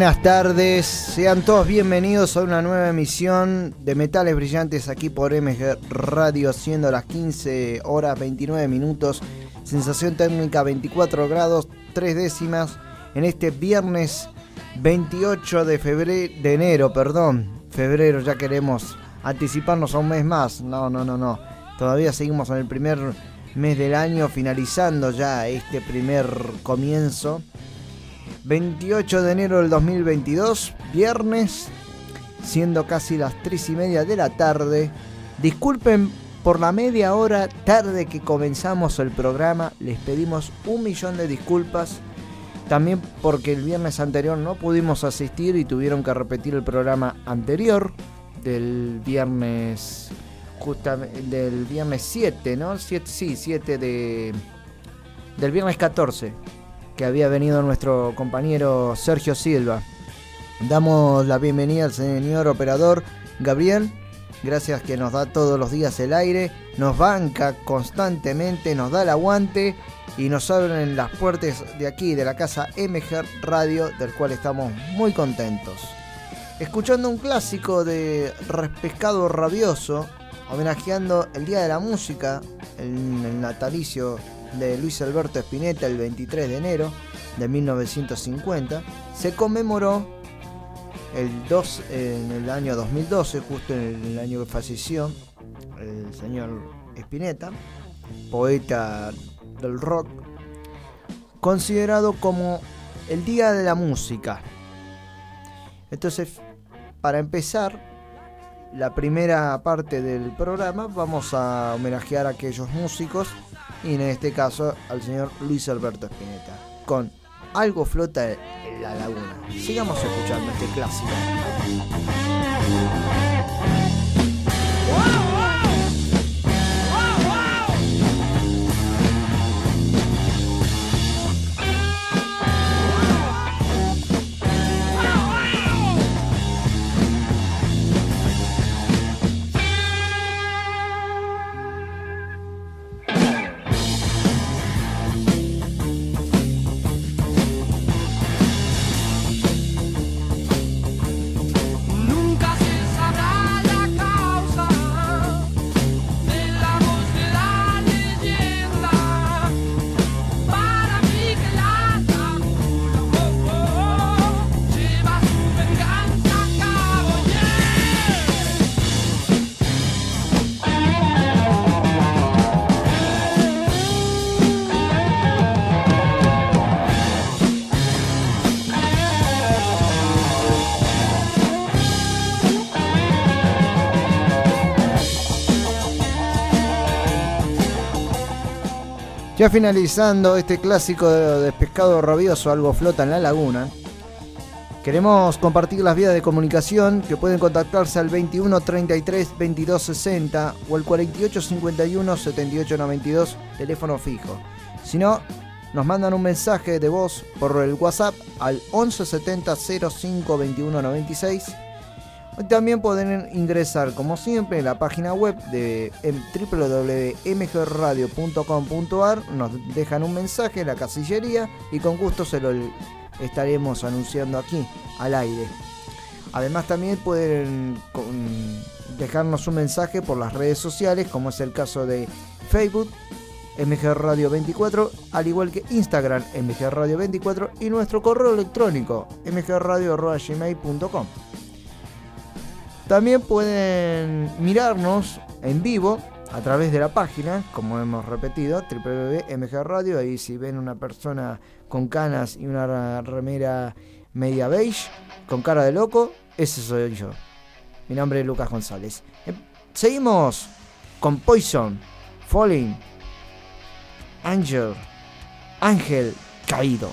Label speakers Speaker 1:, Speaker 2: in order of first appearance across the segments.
Speaker 1: Buenas tardes, sean todos bienvenidos a una nueva emisión de Metales Brillantes aquí por MG Radio, siendo las 15 horas 29 minutos, sensación térmica 24 grados 3 décimas en este viernes 28 de febrero, de enero, perdón, febrero ya queremos anticiparnos a un mes más, no, no, no, no, todavía seguimos en el primer mes del año, finalizando ya este primer comienzo. 28 de enero del 2022, viernes, siendo casi las 3 y media de la tarde. Disculpen por la media hora tarde que comenzamos el programa, les pedimos un millón de disculpas. También porque el viernes anterior no pudimos asistir y tuvieron que repetir el programa anterior del viernes justamente del viernes 7, ¿no? 7 sí, 7 de del viernes 14 que había venido nuestro compañero Sergio Silva. Damos la bienvenida al señor operador Gabriel. Gracias que nos da todos los días el aire, nos banca constantemente, nos da el aguante y nos abren las puertas de aquí, de la casa MG Radio, del cual estamos muy contentos. Escuchando un clásico de Pescado Rabioso, homenajeando el Día de la Música, el natalicio de Luis Alberto Spinetta el 23 de enero de 1950, se conmemoró el 2, en el año 2012, justo en el año que falleció el señor Spinetta, poeta del rock, considerado como el Día de la Música. Entonces, para empezar, la primera parte del programa vamos a homenajear a aquellos músicos y en este caso al señor Luis Alberto Spinetta con Algo flota en la laguna. Sigamos escuchando este clásico. Ya finalizando este clásico de, de pescado rabioso, algo flota en la laguna. Queremos compartir las vías de comunicación que pueden contactarse al 21 33 22 60 o al 48 51 78 92, teléfono fijo. Si no, nos mandan un mensaje de voz por el WhatsApp al 11 70 05 21 96
Speaker 2: También pueden ingresar, como siempre, en la página web de em- www.mgradio.com.ar. Nos dejan un mensaje en la casillería y con gusto se lo estaremos anunciando aquí al aire. Además también pueden dejarnos un mensaje por las redes sociales, como es el caso de Facebook, MG Radio 24, al igual que Instagram, MG Radio 24 y nuestro correo electrónico, mgradio.gmail.com. También pueden mirarnos en vivo a través de la página, como hemos repetido, www.mg Radio. Ahí si ven una persona con canas y una remera media beige, con cara de loco, ese soy yo. Mi nombre es Lucas González. Eh, Seguimos con Poison, Falling, Angel, Ángel Caído.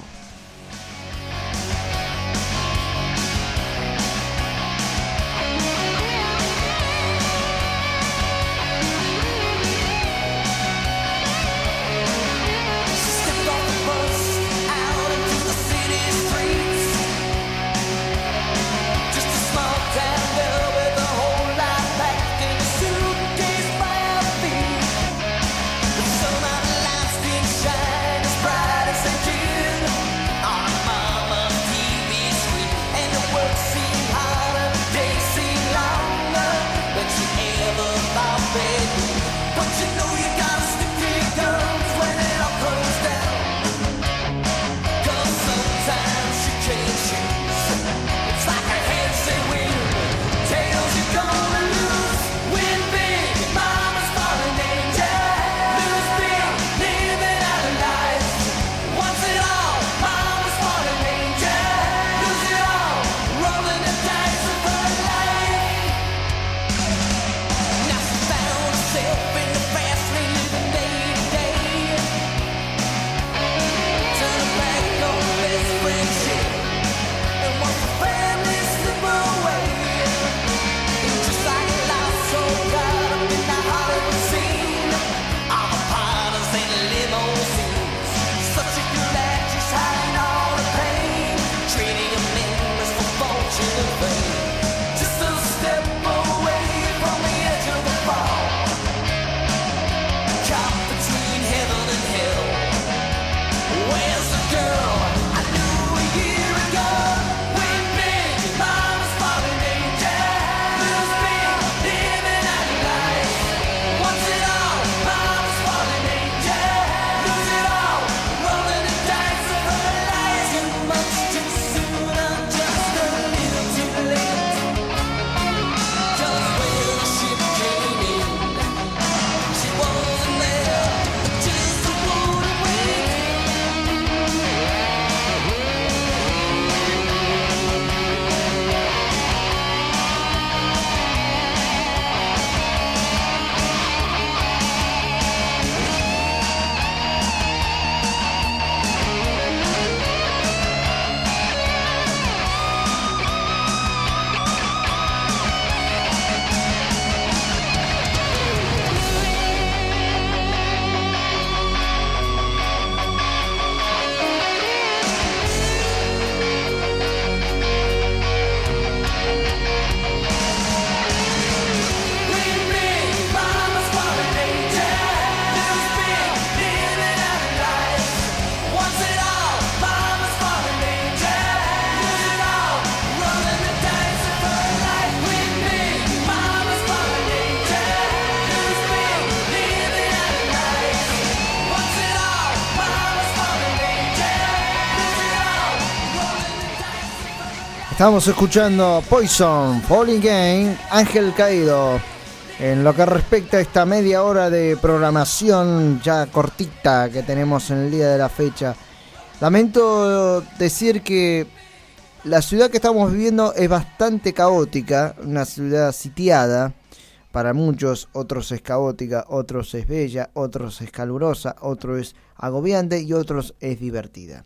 Speaker 2: Estamos escuchando Poison, Falling Game, Ángel Caído. En lo que respecta a esta media hora de programación ya cortita que tenemos en el día de la fecha, lamento decir que la ciudad que estamos viviendo es bastante caótica, una ciudad sitiada para muchos, otros es caótica, otros es bella, otros es calurosa, otros es agobiante y otros es divertida.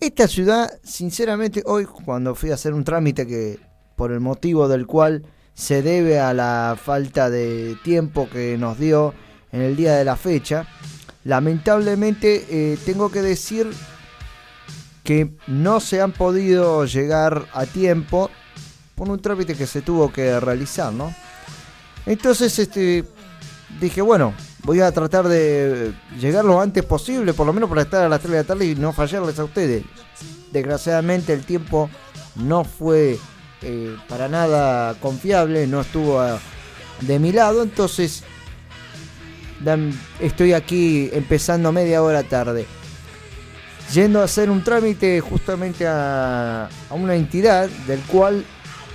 Speaker 2: Esta ciudad, sinceramente, hoy cuando fui a hacer un trámite que por el motivo del cual se debe a la falta de tiempo que nos dio en el día de la fecha, lamentablemente eh, tengo que decir que no se han podido llegar a tiempo
Speaker 1: por un trámite que se tuvo que realizar, ¿no? Entonces, este, dije, bueno, voy a tratar de llegar lo antes posible, por lo menos para estar a las 3 de la tarde y no fallarles a ustedes. Desgraciadamente el tiempo no fue eh, para nada confiable, no estuvo a- de mi lado, entonces estoy aquí empezando media hora tarde. Yendo a hacer un trámite justamente a, a una entidad del cual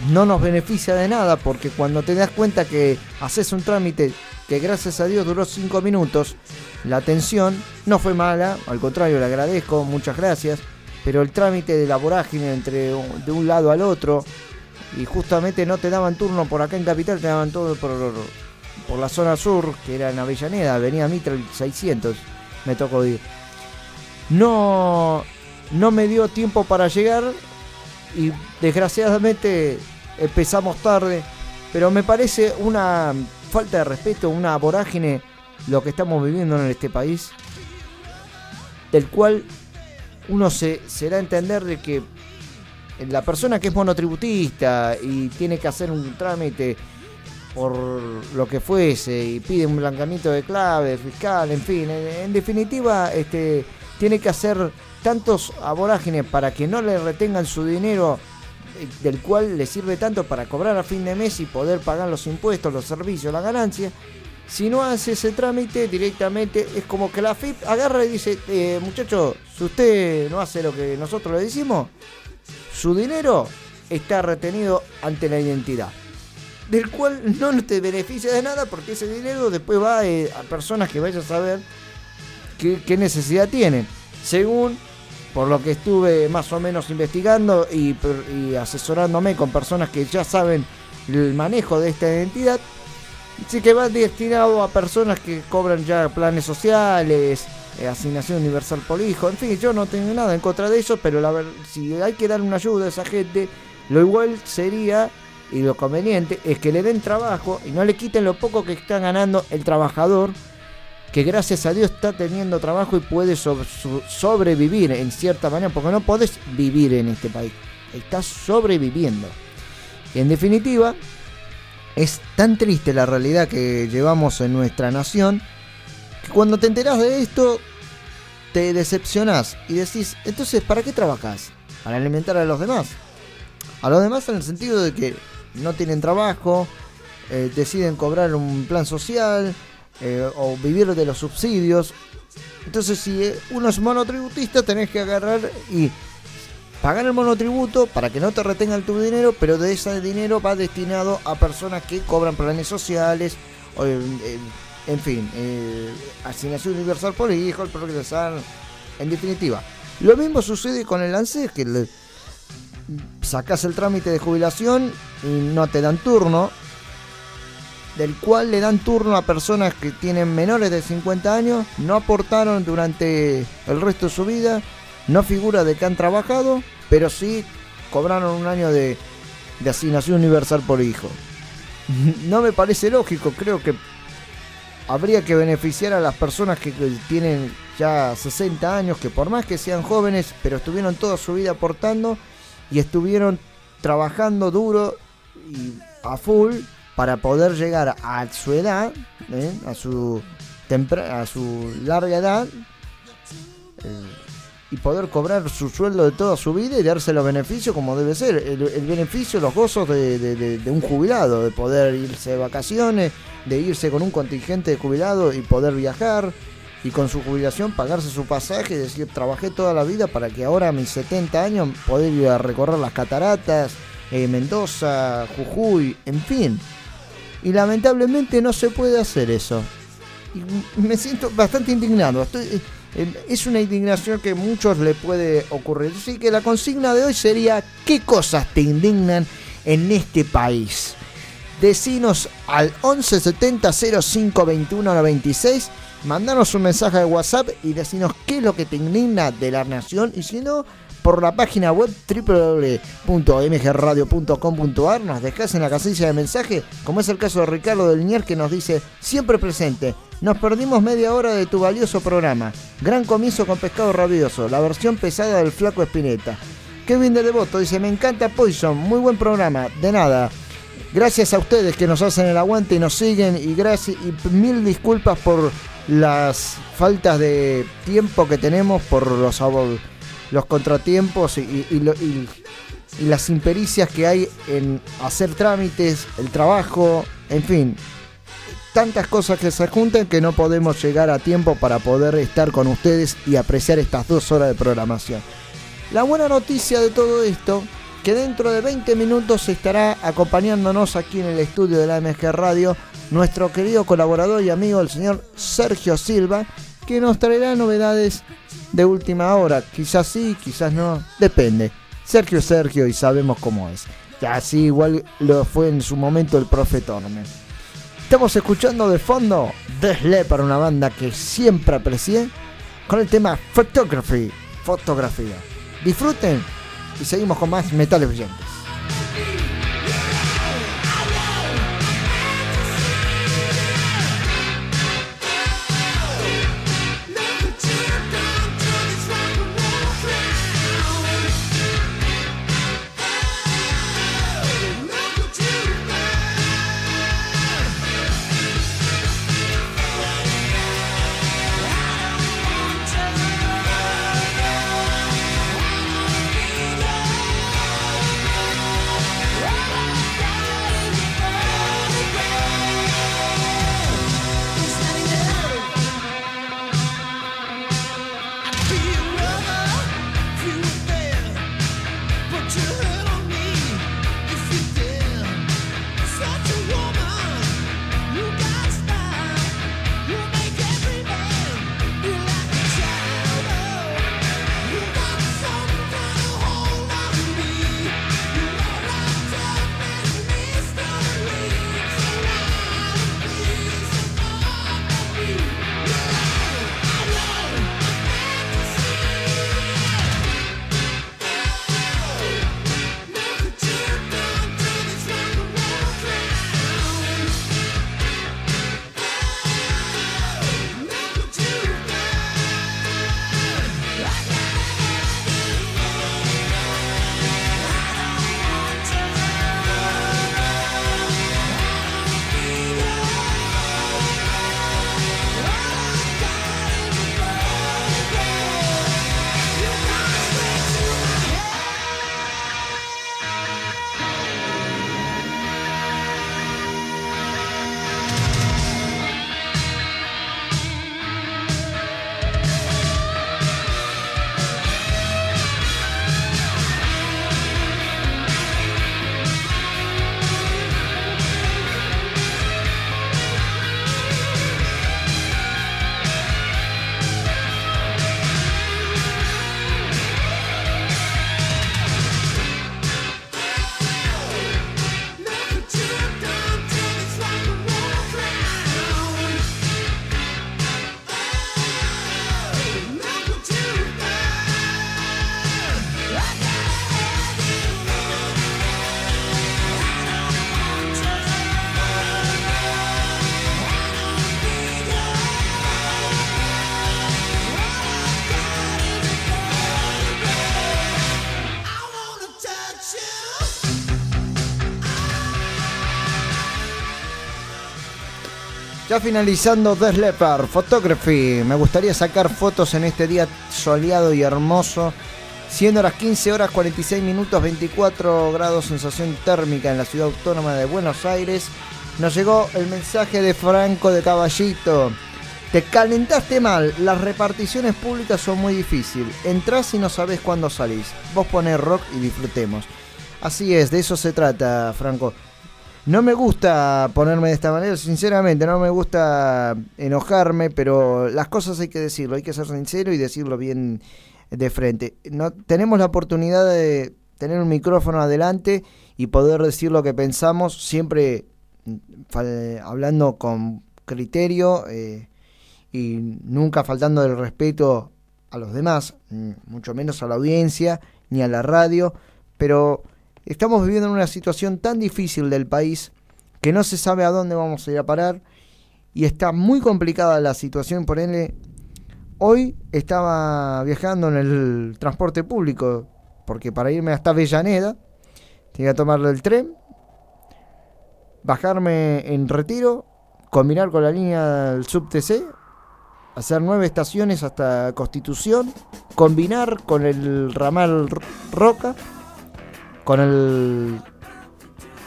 Speaker 1: no nos beneficia de nada porque cuando te das cuenta que haces un trámite que gracias a Dios duró 5 minutos, la atención no fue mala, al contrario le agradezco, muchas gracias, pero el trámite de la vorágine entre de un lado al otro y justamente no te daban turno por acá en Capital, te daban todo por, por la zona sur, que era en Avellaneda, Avenida Mitre 600, me tocó ir. No, no me dio tiempo para llegar y desgraciadamente empezamos tarde, pero me parece una falta de respeto, una vorágine lo que estamos viviendo en este país, del cual uno se, se da a entender de que la persona que es monotributista y tiene que hacer un trámite por lo que fuese y pide un blanqueamiento de clave fiscal, en fin, en, en definitiva, este, tiene que hacer tantos aborágenes para que no le retengan su dinero del cual le sirve tanto para cobrar a fin de mes y poder pagar los impuestos, los servicios, la ganancia. Si no hace ese trámite directamente, es como que la FIP agarra y dice, eh, muchacho, si usted no hace lo que nosotros le decimos, su dinero está retenido ante la identidad. Del cual no te beneficia de nada porque ese dinero después va eh, a personas que vayan a saber qué, qué necesidad tienen. Según por lo que estuve más o menos investigando y, y asesorándome con personas que ya saben el manejo de esta identidad, sí que va destinado a personas que cobran ya planes sociales, eh, asignación universal por hijo, en fin, yo no tengo nada en contra de eso, pero la ver- si hay que dar una ayuda a esa gente, lo igual sería y lo conveniente es que le den trabajo y no le quiten lo poco que está ganando el trabajador que gracias a Dios está teniendo trabajo y puede so- so- sobrevivir en cierta manera, porque no podés vivir en este país, estás sobreviviendo. En definitiva, es tan triste la realidad que llevamos en nuestra nación, que cuando te enterás de esto, te decepcionás y decís, entonces, ¿para qué trabajás? Para alimentar a los demás. A los demás en el sentido de que no tienen trabajo, eh, deciden cobrar un plan social eh, o vivir de los subsidios. Entonces, si eh, uno es monotributista, tenés que agarrar y pagar el monotributo para que no te retengan tu dinero, pero de ese dinero va destinado a personas que cobran planes sociales, o, eh, en fin, asignación universal por hijo, el progresar, en definitiva. Lo mismo sucede con el ANSES, que le, el trámite de jubilación y no te dan turno, del cual le dan turno a personas que tienen menores de 50 años, no aportaron durante el resto de su vida, no figura de que han trabajado, pero sí cobraron un año de, de asignación universal por hijo. No me parece lógico, creo que habría que beneficiar a las personas que tienen ya 60 años, que por más que sean jóvenes, pero estuvieron toda su vida aportando y estuvieron trabajando duro y a full para poder llegar a su edad, ¿eh? a su a su larga edad eh, y poder cobrar su sueldo de toda su vida y darse los beneficios como debe ser. El, beneficio, los gozos de un jubilado, de poder irse de vacaciones, de irse con un contingente de jubilado y poder viajar y con su jubilación pagarse su pasaje y decir, trabajé toda la vida para que ahora a mis 70 años poder ir a recorrer las cataratas, eh, Mendoza, Jujuy, en fin. Y lamentablemente no se puede hacer eso. Y me siento bastante indignado. Estoy- eh, es una indignación que a muchos le puede ocurrir. Así que la consigna de hoy sería, ¿qué cosas te indignan en este país? Decinos al 1170 05 21 96. Mandanos un mensaje de WhatsApp y decinos qué es lo que te indigna de la nación. Y si no, por la página web www.mgradio.com.ar nos dejás en la casilla de mensaje, como es el caso de Ricardo del Linier que nos dice, siempre presente, nos perdimos media hora de tu valioso programa. Gran comienzo con pescado rabioso, la versión pesada del flaco Espineta. Kevin de Devoto dice, me encanta Poison, muy buen programa, de nada. Gracias a ustedes que nos hacen el aguante y nos siguen y gracias y mil disculpas por las faltas de tiempo que tenemos por los abo- los contratiempos y, las impericias que hay en hacer trámites, el trabajo, en fin, tantas cosas que se juntan que no podemos llegar a tiempo para poder estar con ustedes y apreciar estas dos horas de programación. La buena noticia de todo esto, que dentro de 20 minutos estará acompañándonos aquí en el estudio de la MG Radio nuestro querido colaborador y amigo el señor Sergio Silva, que nos traerá novedades de última hora. Quizás sí, quizás no, depende. Sergio Sergio y sabemos cómo es. Así igual lo fue en su momento el profe Torme. Estamos escuchando de fondo The para una banda que siempre aprecié con el tema Photography, fotografía. Disfruten y seguimos con más metales brillantes. Finalizando The Leopard Photography. Me gustaría sacar fotos en este día soleado y hermoso. Siendo las 15 horas 46 minutos 24 grados sensación térmica en la ciudad autónoma de Buenos Aires. Nos llegó el mensaje de Franco de Caballito. Te calentaste mal, las reparticiones públicas son muy difíciles. Entrás y no sabes cuándo salís. Vos ponés rock y disfrutemos. Así es, de eso se trata, Franco. No me gusta ponerme de esta manera, sinceramente, no me gusta enojarme, pero las cosas hay que decirlo, hay que ser sincero y decirlo bien de frente. No, tenemos la oportunidad de tener un micrófono adelante y poder decir lo que pensamos, siempre mm, hablando con criterio eh, y nunca faltando el respeto a los demás, mm, mucho menos a la audiencia ni a la radio, pero estamos viviendo en una situación tan difícil del país que no se sabe a dónde vamos a ir a parar y está muy complicada la situación, por ende, hoy estaba viajando en el transporte público porque para irme hasta Avellaneda tenía que tomar el tren, bajarme en retiro, combinar con la línea del sub-TC, hacer nueve estaciones hasta Constitución, combinar con el ramal Roca, con el,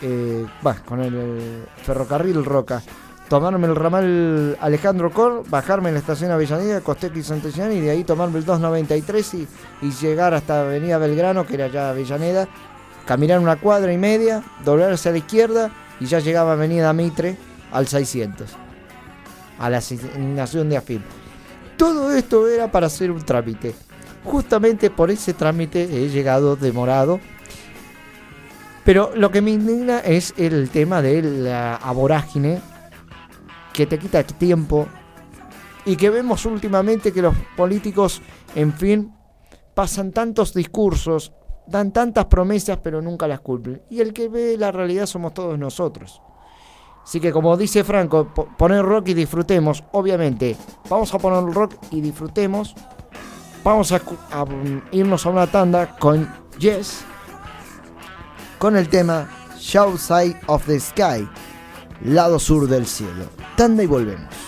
Speaker 1: eh, con el eh, ferrocarril Roca, tomarme el ramal Alejandro Cor, bajarme en la estación Avellaneda, Costeco y y de ahí tomarme el 293 y, y llegar hasta Avenida Belgrano, que era ya Avellaneda, caminar una cuadra y media, doblarse a la izquierda y ya llegaba Avenida Mitre al 600, a la asignación de AFIP. Todo esto era para hacer un trámite. Justamente por ese trámite he llegado demorado. Pero lo que me indigna es el tema de la vorágine que te quita tiempo y que vemos últimamente que los políticos, en fin, pasan tantos discursos, dan tantas promesas pero nunca las cumplen. Y el que ve la realidad somos todos nosotros. Así que como dice Franco, po- poner rock y disfrutemos, obviamente. Vamos a poner rock y disfrutemos. Vamos a, mm, irnos a una tanda con Yes. Con el tema Show Side of the Sky. Lado sur del cielo. Tanda y volvemos.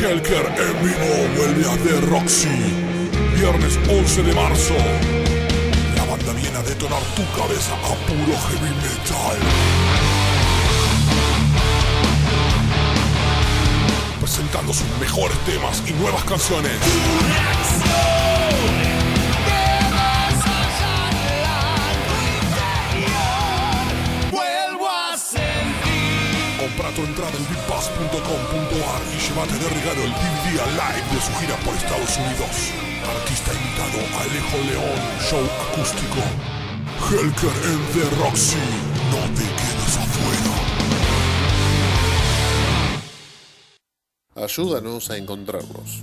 Speaker 3: Helker en vivo vuelve a The Roxy. Viernes 11 de marzo. La banda viene a detonar tu cabeza a puro heavy metal. Presentando sus mejores temas y nuevas canciones. Compra tu entrada en bigpass.com.ar y llévate de regalo el DVD live de su gira por Estados Unidos. Artista invitado Alejo León, show acústico. Helker en The Roxy. No te quedes afuera.
Speaker 4: Ayúdanos a encontrarlos.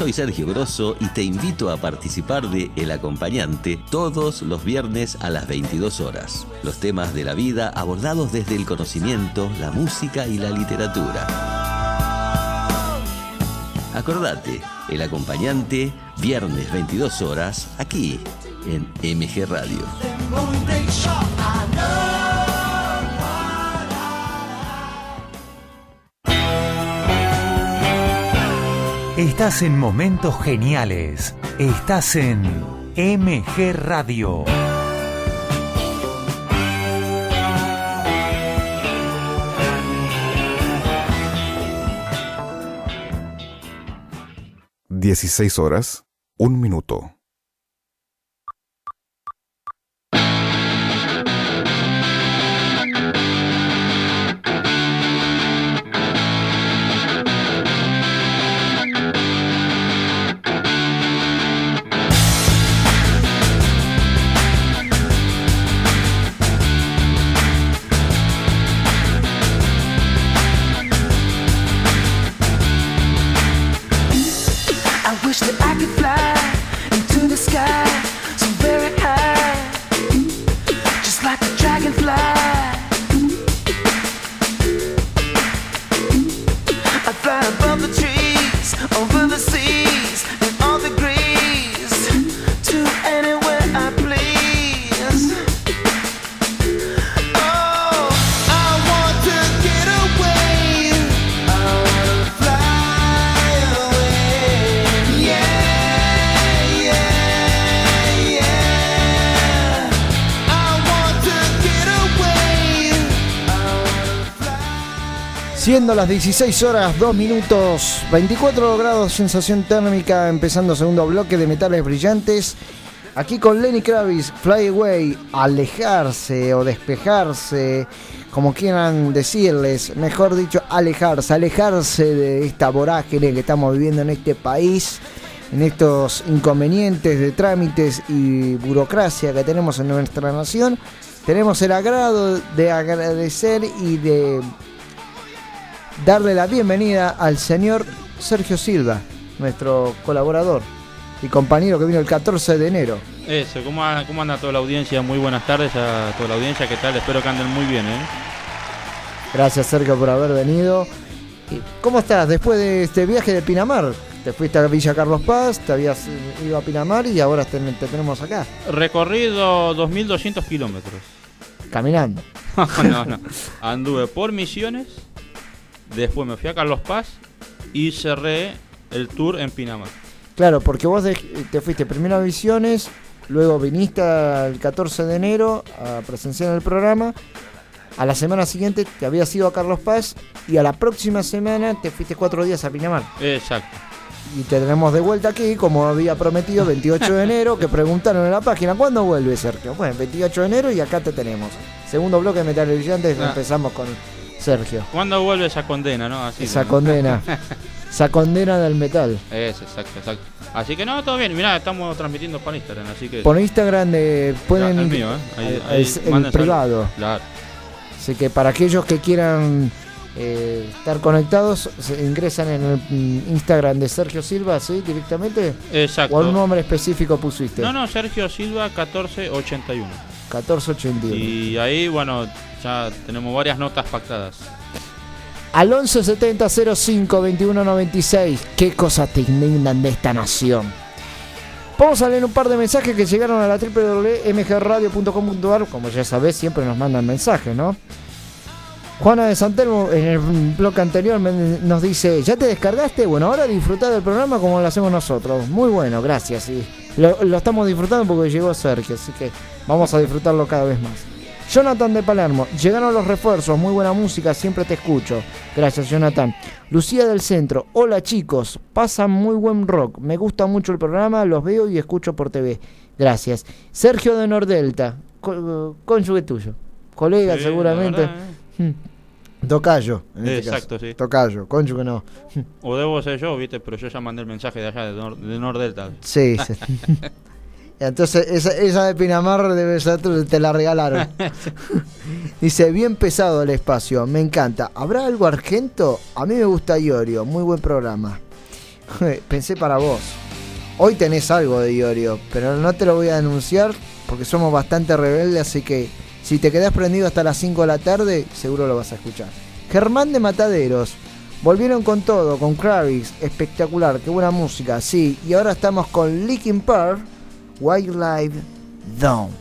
Speaker 5: soy Sergio Grosso y te invito a participar de El Acompañante todos los viernes a las 22 horas. Los temas de la vida abordados desde el conocimiento, la música y la literatura. Acordate, El Acompañante, viernes 22 horas, aquí en MG Radio.
Speaker 6: Estás en momentos geniales. Estás en MG Radio.
Speaker 7: Dieciséis horas, un minuto.
Speaker 1: Las 16 horas, 2 minutos, 24 grados, sensación térmica, empezando segundo bloque de metales brillantes. Aquí con Lenny Kravitz, Fly Away, alejarse o despejarse, como quieran decirles, mejor dicho, alejarse, alejarse de esta vorágine que estamos viviendo en este país, en estos inconvenientes de trámites y burocracia que tenemos en nuestra nación. Tenemos el agrado de agradecer y de darle la bienvenida al señor Sergio Silva, nuestro colaborador y compañero que vino el 14 de enero.
Speaker 8: Eso, ¿cómo, a- ¿cómo anda toda la audiencia? Muy buenas tardes a toda la audiencia, ¿qué tal? Espero que anden muy bien, ¿eh?
Speaker 1: Gracias Sergio por haber venido. ¿Cómo estás después de este viaje de Pinamar? Te fuiste a Villa Carlos Paz, te habías ido a Pinamar y ahora te, te tenemos acá,
Speaker 8: Recorrido 2.200 kilómetros.
Speaker 1: caminando.
Speaker 8: no, no. Anduve por Misiones, después me fui a Carlos Paz y cerré el tour en Pinamar.
Speaker 1: Claro, porque vos te fuiste primero a Visiones, luego viniste el 14 de enero a presenciar el programa. A la semana siguiente te habías ido a Carlos Paz y a la próxima semana te fuiste cuatro días a Pinamar.
Speaker 8: Exacto.
Speaker 1: Y te tenemos de vuelta aquí, como había prometido, 28 de enero, que preguntaron en la página, ¿cuándo vuelve Sergio? Bueno, 28 de enero y acá te tenemos. Segundo bloque de Metal Brillantes,
Speaker 8: Ah.
Speaker 1: empezamos con Sergio.
Speaker 8: ¿Cuándo vuelve esa condena, no? Así,
Speaker 1: Esa
Speaker 8: ¿no?
Speaker 1: condena. Esa condena del metal.
Speaker 8: Es, exacto, exacto. Así que no, todo bien. Mirá, estamos transmitiendo por Instagram, así que...
Speaker 1: Por Instagram de, pueden
Speaker 8: Ya, el
Speaker 1: ir
Speaker 8: mío, ¿eh? Ahí-
Speaker 1: al-
Speaker 8: ahí
Speaker 1: es el
Speaker 8: manden
Speaker 1: privado.
Speaker 8: Claro.
Speaker 1: Así que para aquellos que quieran eh, estar conectados, se ingresan en el mm, Instagram de Sergio Silva, ¿sí? Directamente.
Speaker 8: Exacto.
Speaker 1: ¿O un nombre específico pusiste?
Speaker 8: No, no, Sergio Silva 1481.
Speaker 1: 1481.
Speaker 8: Y ahí, bueno, ya tenemos varias notas pactadas.
Speaker 1: Al 1170 05 21 96. ¿Qué cosas te indignan de esta nación? Vamos a leer un par de mensajes que llegaron a la www.mgradio.com.ar. Como ya sabés, siempre nos mandan mensajes, ¿no? Juana de Santelmo en el bloque anterior nos dice, ¿ya te descargaste? Bueno, ahora disfrutá del programa como lo hacemos nosotros. Muy bueno, gracias. Y lo, lo estamos disfrutando porque llegó Sergio, así que vamos a disfrutarlo cada vez más. Jonathan de Palermo, llegaron los refuerzos, muy buena música, siempre te escucho. Gracias, Jonathan. Lucía del Centro, hola chicos, pasan muy buen rock, me gusta mucho el programa, los veo y escucho por TV. Gracias. Sergio de Nordelta, co- cónyuge tuyo, colega
Speaker 8: Sí,
Speaker 1: seguramente.
Speaker 8: verdad,
Speaker 1: Hmm. Tocayo, en este
Speaker 8: Exacto,
Speaker 1: caso.
Speaker 8: sí.
Speaker 1: Tocayo, cónyuge no.
Speaker 8: O debo ser yo, viste, pero yo ya mandé el mensaje de allá, de, Nor de Nordelta.
Speaker 1: Sí, sí. Entonces, esa, esa de Pinamar debe ser, te la regalaron. Dice, bien pesado el espacio, me encanta. ¿Habrá algo argento? A mí me gusta Iorio, muy buen programa. Pensé para vos. Hoy tenés algo de Iorio, pero no te lo voy a denunciar porque somos bastante rebeldes, así que si te quedás prendido hasta las 5 de la tarde, seguro lo vas a escuchar. Germán de Mataderos. Volvieron con todo, con Kravitz, espectacular, qué buena música, sí. Y ahora estamos con Linkin Park, Wildlife
Speaker 9: Zone.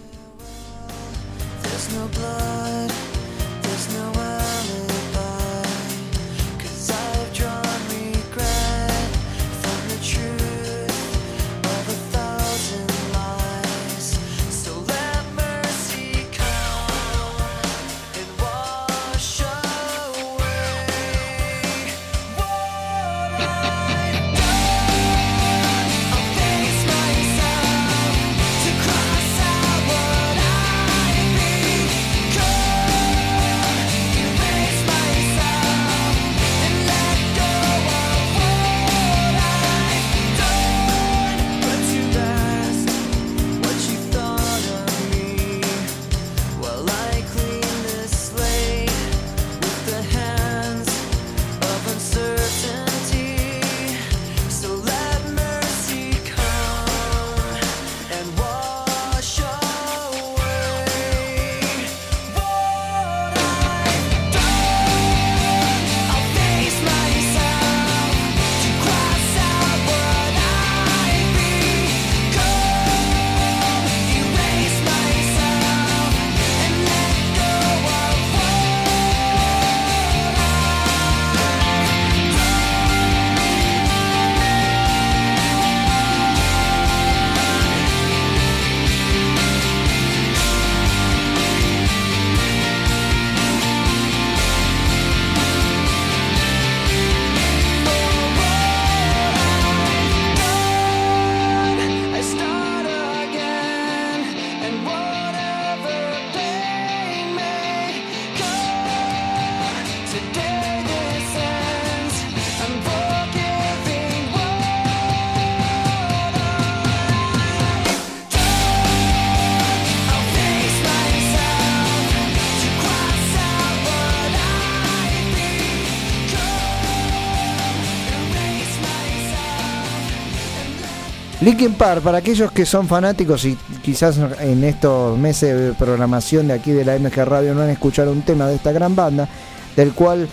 Speaker 1: Linkin Park, para aquellos que son fanáticos y quizás en estos meses de programación de aquí de la MG Radio no han escuchado un tema de esta gran banda, del cual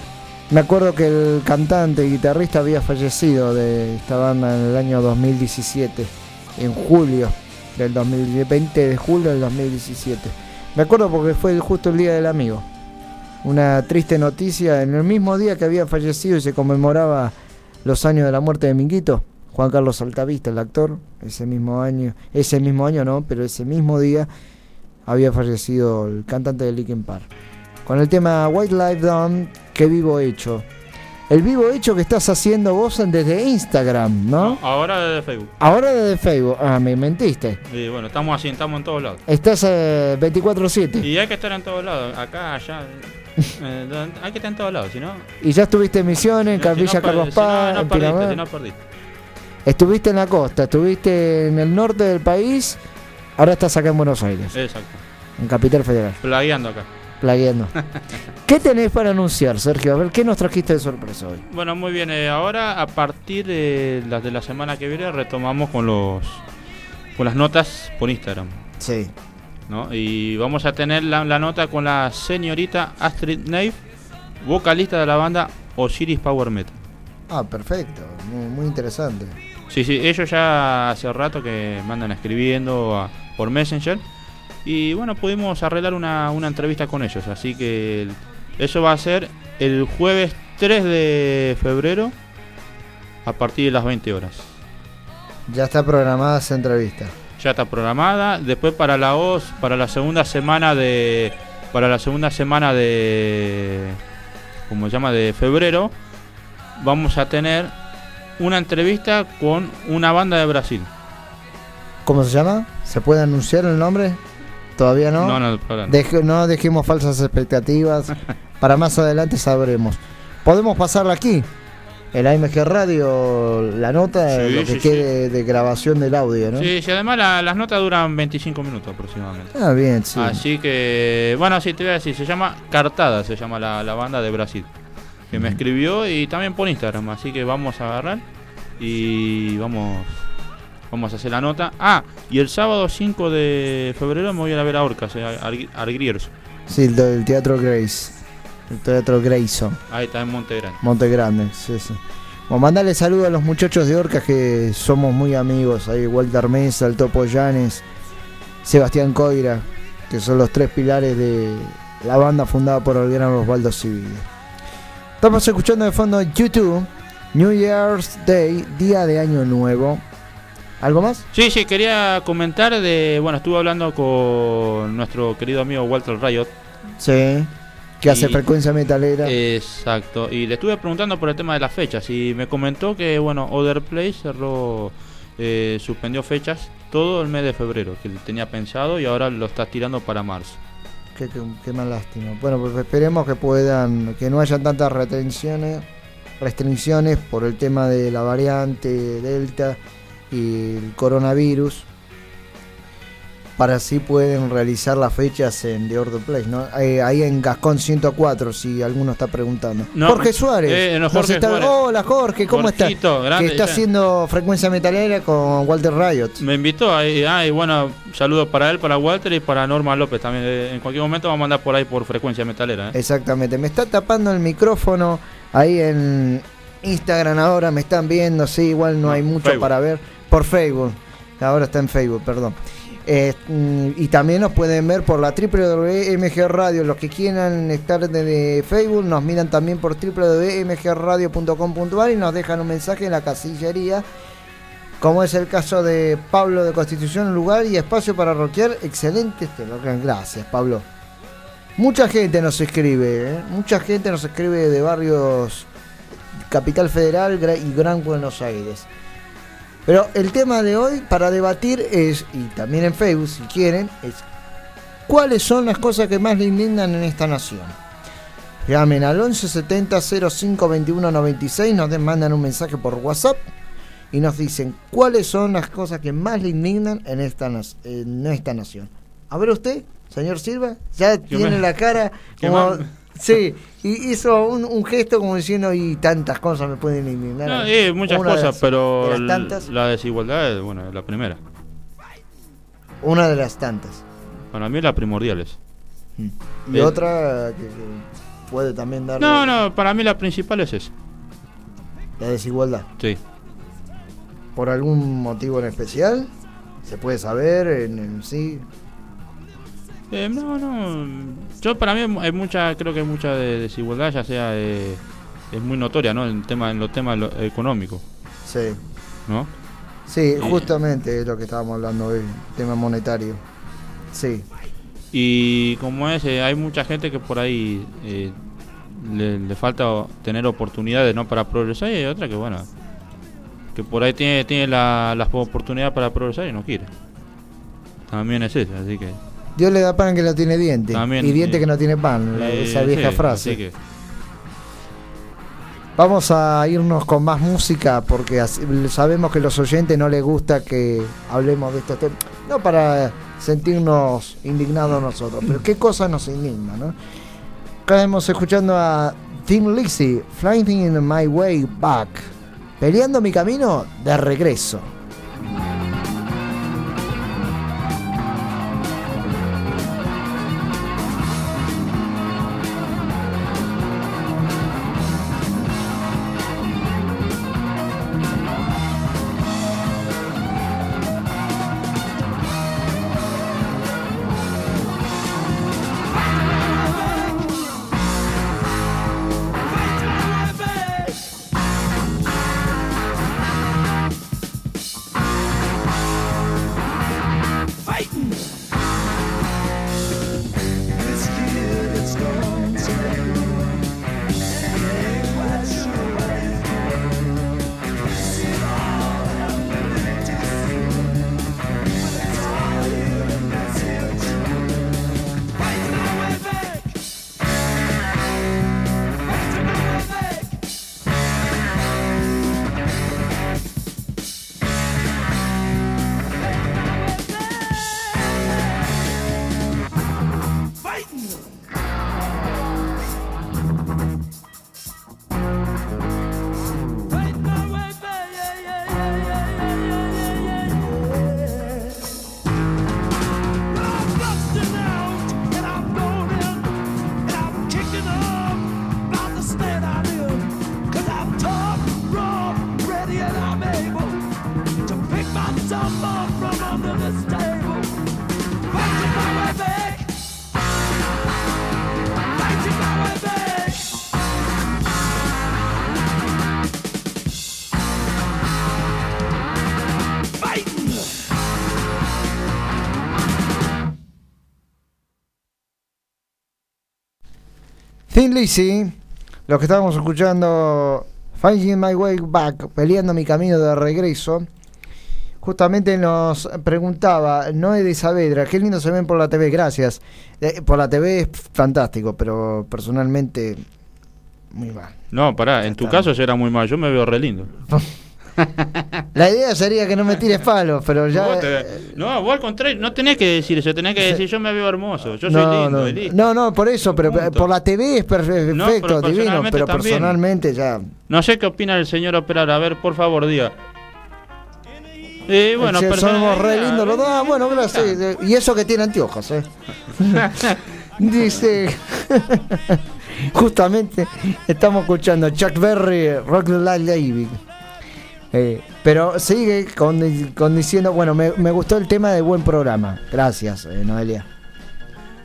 Speaker 1: me acuerdo que el cantante y guitarrista había fallecido de esta banda en el año 2017, en julio del 2020 de julio del 2017. Me acuerdo porque fue justo el día del amigo. Una triste noticia en el mismo día que había fallecido y se conmemoraba los años de la muerte de Minguito. Juan Carlos Altavista, el actor, ese mismo año, ese mismo año no, pero ese mismo día había fallecido el cantante de Linkin Park. Con el tema White Life Down, qué vivo hecho. El vivo hecho que estás haciendo vos desde Instagram, ¿no?
Speaker 8: Ahora desde Facebook.
Speaker 1: Ahora desde Facebook. Ah, me mentiste.
Speaker 8: Y bueno, estamos así, estamos en todos lados.
Speaker 1: Estás eh, 24-7.
Speaker 8: Y hay que estar en todos lados, acá, allá. eh, hay que estar en todos lados, si no.
Speaker 1: Y ya estuviste en Misiones, en
Speaker 8: si no
Speaker 1: Capilla Carlos
Speaker 8: si no,
Speaker 1: Paz,
Speaker 8: no perdiste, si no perdiste.
Speaker 1: Estuviste en la costa, estuviste en el norte del país, ahora estás acá en Buenos Aires,
Speaker 8: Exacto.
Speaker 1: en Capital Federal,
Speaker 8: Plagueando acá.
Speaker 1: plagueando. ¿Qué tenés para anunciar, Sergio? A ver, ¿qué nos trajiste de sorpresa hoy?
Speaker 8: Bueno, muy bien. eh, ahora, a partir de las de la semana que viene, retomamos con los con las notas por Instagram.
Speaker 1: Sí.
Speaker 8: ¿no? Y vamos a tener la, la nota con la señorita Astrid Neif, vocalista de la banda Osiris Power Metal.
Speaker 1: Ah, perfecto, muy, muy interesante.
Speaker 8: Sí, sí, ellos ya hace rato que me andan escribiendo a- por Messenger. Y bueno, pudimos arreglar una, una entrevista con ellos. Así que eso va a ser el jueves 3 de febrero a partir de las 20 horas.
Speaker 1: Ya está programada esa entrevista.
Speaker 8: Ya está programada. Después para la OS, para la segunda semana de. Para la segunda semana de. como se llama, de febrero. Vamos a tener una entrevista con una banda de Brasil.
Speaker 1: ¿Cómo se llama? ¿Se puede anunciar el nombre? ¿Todavía no?
Speaker 8: No, no,
Speaker 1: no dejemos falsas expectativas. Para más adelante sabremos. Podemos pasarla aquí. En AMG Radio, la nota,
Speaker 8: Sí,
Speaker 1: lo que
Speaker 8: sí,
Speaker 1: quede de grabación del audio, ¿no?
Speaker 8: Sí, sí, además la- las notas duran 25 minutos aproximadamente.
Speaker 1: Ah, bien, sí.
Speaker 8: Así que, bueno, sí, te voy a decir, se llama Cartada, se llama la, la banda de Brasil. Que me escribió y también por Instagram, así que vamos a agarrar y vamos vamos a hacer la nota. Ah, y el sábado 5 de febrero me voy a ir a ver a Orcas, eh, a Ar- Arguieros.
Speaker 1: Sí, el, el Teatro Grace. El Teatro Grayson.
Speaker 8: Ahí está en Monte Grande.
Speaker 1: Monte Grande, sí, sí. Bueno, mandale saludos a los muchachos de Orcas que somos muy amigos. Ahí Walter Mesa, el Topo Llanes, Sebastián Coira, que son los tres pilares de la banda fundada por el gran Osvaldo Civil. Estamos escuchando de fondo YouTube, New Year's Day, día de Año Nuevo. ¿Algo más?
Speaker 8: Sí, sí, quería comentar de, bueno, estuve hablando con nuestro querido amigo Walter Riot.
Speaker 1: Sí. Que hace
Speaker 8: Y-
Speaker 1: frecuencia metalera.
Speaker 8: Exacto, y le estuve preguntando por el tema de las fechas y me comentó que, bueno, Other Play cerró, eh, suspendió fechas todo el mes de febrero, que tenía pensado y ahora lo está tirando para marzo.
Speaker 1: Qué, qué, qué lástima. Bueno, pues esperemos que puedan, que no haya tantas retenciones, restricciones por el tema de la variante Delta y el coronavirus. Para así pueden realizar las fechas en The Order Place, ¿no? Eh, ahí en Gascón 104, si alguno está preguntando.
Speaker 8: No,
Speaker 1: Jorge Suárez.
Speaker 8: eh, no, Jorge
Speaker 1: está-
Speaker 8: Suárez.
Speaker 1: Hola Jorge, ¿cómo
Speaker 8: Jorgito,
Speaker 1: estás?
Speaker 8: grande,
Speaker 1: que está
Speaker 8: ya.
Speaker 1: haciendo frecuencia metalera con Walter Riot.
Speaker 8: Me invitó, ahí, ah, y bueno, saludos para él, para Walter y para Norma López también. Eh, En cualquier momento vamos a mandar por ahí por frecuencia metalera. ¿eh?
Speaker 1: Exactamente, me está tapando el micrófono ahí en Instagram ahora, me están viendo, sí, igual no, hay mucho
Speaker 8: Facebook.
Speaker 1: para ver por Facebook, ahora está en Facebook, perdón. Eh, mm, y también nos pueden ver por la www.mg Radio, los que quieran estar desde Facebook nos miran también por www.mgradio.com.ar y nos dejan un mensaje en la casillería, como es el caso de Pablo de Constitución, lugar y espacio para rockear, excelente este gracias Pablo. Mucha gente nos escribe, ¿eh? mucha gente nos escribe de barrios Capital Federal y Gran Buenos Aires. Pero el tema de hoy para debatir es, y también en Facebook si quieren, es cuáles son las cosas que más le indignan en esta nación. Llamen al 1170 05 21 96, nos mandan un mensaje por WhatsApp y nos dicen cuáles son las cosas que más le indignan en esta, en esta nación. A ver usted, señor Silva, ya tiene
Speaker 8: me-
Speaker 1: la cara
Speaker 8: ¿Qué
Speaker 1: como... Sí, y hizo un, un gesto como diciendo, y tantas cosas me pueden indignar.
Speaker 8: No, eh, muchas
Speaker 1: Una de
Speaker 8: cosas,
Speaker 1: las-
Speaker 8: pero
Speaker 1: de las tantas,
Speaker 8: la desigualdad es, bueno, es la primera.
Speaker 1: una de las tantas.
Speaker 8: Para mí la primordial es.
Speaker 1: Y
Speaker 8: Eh,
Speaker 1: otra que, que puede también dar
Speaker 8: No, no, para mí la principal es esa.
Speaker 1: la desigualdad.
Speaker 8: Sí.
Speaker 1: ¿Por algún motivo en especial? ¿Se puede saber en, en sí?
Speaker 8: Eh, no, no. Yo para mí hay mucha, creo que hay mucha de- desigualdad, ya sea eh, es muy notoria, ¿no? En tema, en los temas económicos,
Speaker 1: Sí.
Speaker 8: ¿no?
Speaker 1: Sí, justamente es lo que estábamos hablando hoy, tema monetario. Sí.
Speaker 8: Y como es, eh, hay mucha gente que por ahí eh, le, le falta tener oportunidades, ¿no? Para progresar y hay otra que bueno, que por ahí tiene, tiene la- las oportunidades para progresar y no quiere. También es eso, así que.
Speaker 1: Dios le da pan que no tiene diente.
Speaker 8: También,
Speaker 1: y diente
Speaker 8: eh,
Speaker 1: que no tiene pan,
Speaker 8: eh,
Speaker 1: esa vieja
Speaker 8: sí,
Speaker 1: frase.
Speaker 8: que-
Speaker 1: Vamos a irnos con más música porque sabemos que a los oyentes no les gusta que hablemos de estos temas. No para sentirnos indignados nosotros, pero qué cosa nos indigna, ¿no? Acá estamos escuchando a Tim Lizzy, Flying in My Way Back, peleando mi camino de regreso. Titan! Thin Lizzy, lo que estábamos escuchando, Finding My Way Back, peleando mi camino de regreso, justamente nos preguntaba Noé de Saavedra, qué lindo se ven por la TV, gracias. Eh, por la TV es fantástico, pero personalmente muy mal.
Speaker 8: No, pará, en tu caso ya era muy mal, yo me veo re lindo.
Speaker 1: La idea sería que no me tires palos, pero ya...
Speaker 8: Te- no, vos al contrario, no tenés que decir eso, tenés que decir yo me veo hermoso, yo soy lindo.
Speaker 1: no,
Speaker 8: y listo.
Speaker 1: no, no, por eso, pero
Speaker 8: Punto.
Speaker 1: por la TV es
Speaker 8: No,
Speaker 1: perfecto,
Speaker 8: pero
Speaker 1: divino, pero
Speaker 8: también.
Speaker 1: personalmente ya...
Speaker 8: No sé qué opina el señor operador, a ver, por favor, diga. Eh, bueno,
Speaker 1: Sí, somos re lindos los dos. Ah, bueno, gracias. Y eso que tiene anteojos, ¿eh? Dice. Justamente estamos escuchando Chuck Berry, Rock Like David. Eh, pero sigue con, con diciendo, bueno, me, me gustó el tema de buen programa. Gracias, eh, Noelia.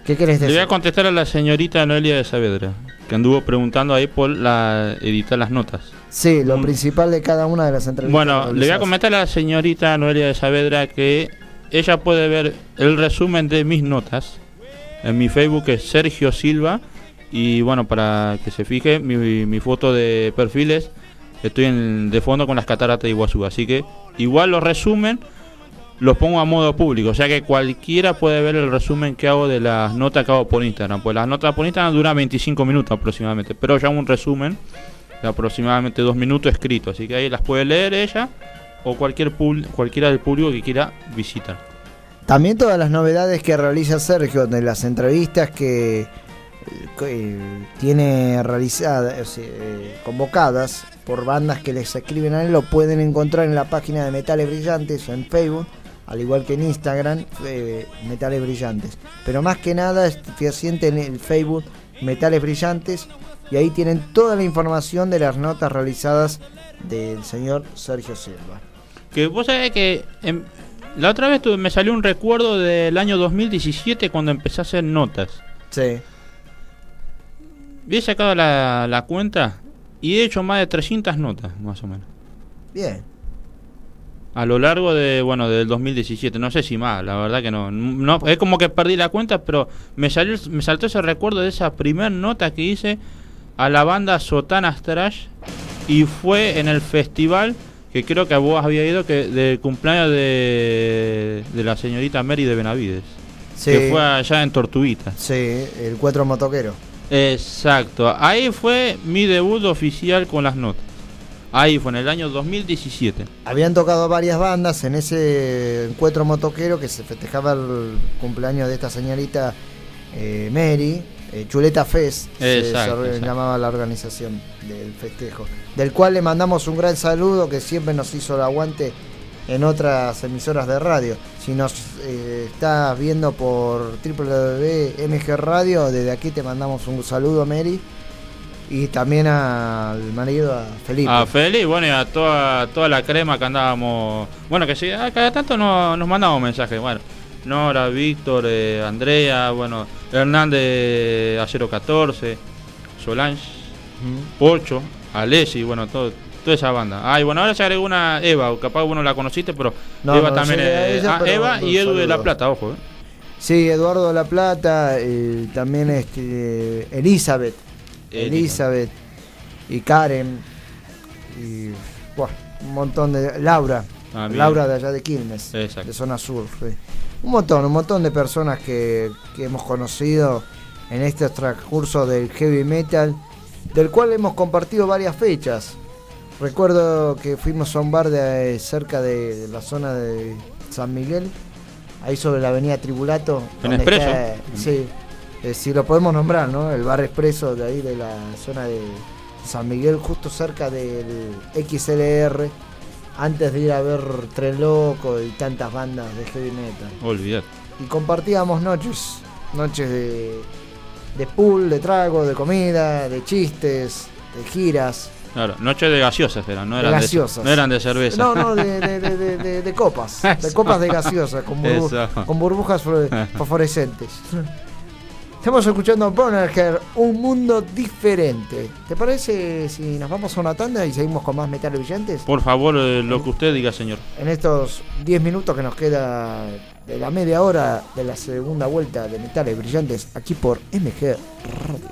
Speaker 1: ¿Qué querés
Speaker 8: Le voy
Speaker 1: decir?
Speaker 8: a contestar a la señorita Noelia de Saavedra, que anduvo preguntando ahí por la editar las notas.
Speaker 1: Sí, lo principal de cada una de las entrevistas.
Speaker 8: Bueno, le voy a comentar a la señorita Noelia de Saavedra que ella puede ver el resumen de mis notas en mi Facebook que es Sergio Silva y bueno, para que se fije mi, mi foto de perfiles estoy de fondo con las cataratas de Iguazú, así que igual los resumen los pongo a modo público, o sea que cualquiera puede ver el resumen que hago de las notas que hago por Instagram, pues las notas por Instagram duran 25 minutos aproximadamente, pero yo hago un resumen de aproximadamente dos minutos escrito, así que ahí las puede leer ella o cualquier cualquiera del público que quiera visitar.
Speaker 1: También todas las novedades que realiza Sergio de las entrevistas que eh, eh, tiene realizadas, eh, convocadas por bandas que les escriben a él, lo pueden encontrar en la página de Metales Brillantes o en Facebook, al igual que en Instagram, eh, Metales Brillantes. Pero más que nada, fehaciente en el Facebook Metales Brillantes y ahí tienen toda la información de las notas realizadas del señor Sergio Silva.
Speaker 8: Que vos sabés que em, la otra vez tuve- me salió un recuerdo del año 2017 cuando empecé a hacer notas.
Speaker 1: Sí.
Speaker 8: He sacado la, la cuenta y he hecho más de 300 notas, más o menos.
Speaker 1: Bien.
Speaker 8: A lo largo de, bueno, del 2017, no sé si más, la verdad que no. no es como que perdí la cuenta, pero me salió me saltó ese recuerdo de esa primer nota que hice a la banda Sotanas Trash y fue en el festival que creo que vos había ido que del cumpleaños de, de la señorita Mary de Benavides.
Speaker 1: Sí.
Speaker 8: Que fue allá en Tortuguita.
Speaker 1: Sí, el cuatro motoquero.
Speaker 8: Exacto, ahí fue mi debut oficial con las notas. Ahí fue en el año 2017.
Speaker 1: Habían tocado varias bandas en ese encuentro motoquero que se festejaba el cumpleaños de esta señorita eh, Mary, eh, Chuleta Fest, se-
Speaker 8: Exacto,
Speaker 1: se,
Speaker 8: exacto.
Speaker 1: llamaba la organización del festejo, del cual le mandamos un gran saludo que siempre nos hizo el aguante en otras emisoras de radio. Si nos eh, estás viendo por www.mg Radio, desde aquí te mandamos un saludo, Mary. Y también al marido, a Felipe.
Speaker 8: A Feli, bueno, y a toda, toda la crema que andábamos. Bueno, que sí, a cada tanto no- nos mandamos mensajes. Bueno, Nora, Víctor, eh, Andrea, bueno, Hernández, Acero 14, Solange, Pocho, Alessi, bueno, todo, toda esa banda. Ah, y bueno, ahora se agregó una Eva, capaz vos no la conociste, pero
Speaker 1: No,
Speaker 8: Eva
Speaker 1: no
Speaker 8: también
Speaker 1: a
Speaker 8: es.
Speaker 1: ella,
Speaker 8: ah, Eva y Edu de La. Plata, ojo. eh.
Speaker 1: Sí, Eduardo de la Plata, eh, también este, Elizabeth, Elizabeth y Karen y buah, un montón de Laura,
Speaker 8: También.
Speaker 1: Laura de allá de Quilmes,
Speaker 8: Exacto.
Speaker 1: de zona sur, sí. un montón, un montón de personas que, que hemos conocido en este transcurso del heavy metal, del cual hemos compartido varias fechas. Recuerdo que fuimos a un bar de cerca de la zona de San Miguel, ahí sobre la avenida Tribulato.
Speaker 8: ¿En Expreso?
Speaker 1: está- sí, eh, si lo podemos nombrar, ¿no? El bar expreso de ahí de la zona de San Miguel, justo cerca del XLR, antes de ir a ver Tren Loco y tantas bandas de heavy metal.
Speaker 8: Olvidar.
Speaker 1: Y compartíamos noches, noches de, de pool, de trago, de comida, de chistes, de giras.
Speaker 8: Claro, noche de gaseosas eran, no
Speaker 1: De
Speaker 8: eran de,
Speaker 1: gaseosas.
Speaker 8: no eran de cerveza.
Speaker 1: No, no, de, de- de- de- de- de copas. De copas de gaseosa, con, burbu- con burbujas fosforescentes. Estamos escuchando Bonerger, un mundo diferente. ¿Te parece si nos vamos a una tanda y seguimos con más metales brillantes?
Speaker 8: Por favor, eh, lo que usted diga, señor.
Speaker 1: En estos 10 minutos que nos queda de la media hora de la segunda vuelta de metales brillantes aquí por MG Radio.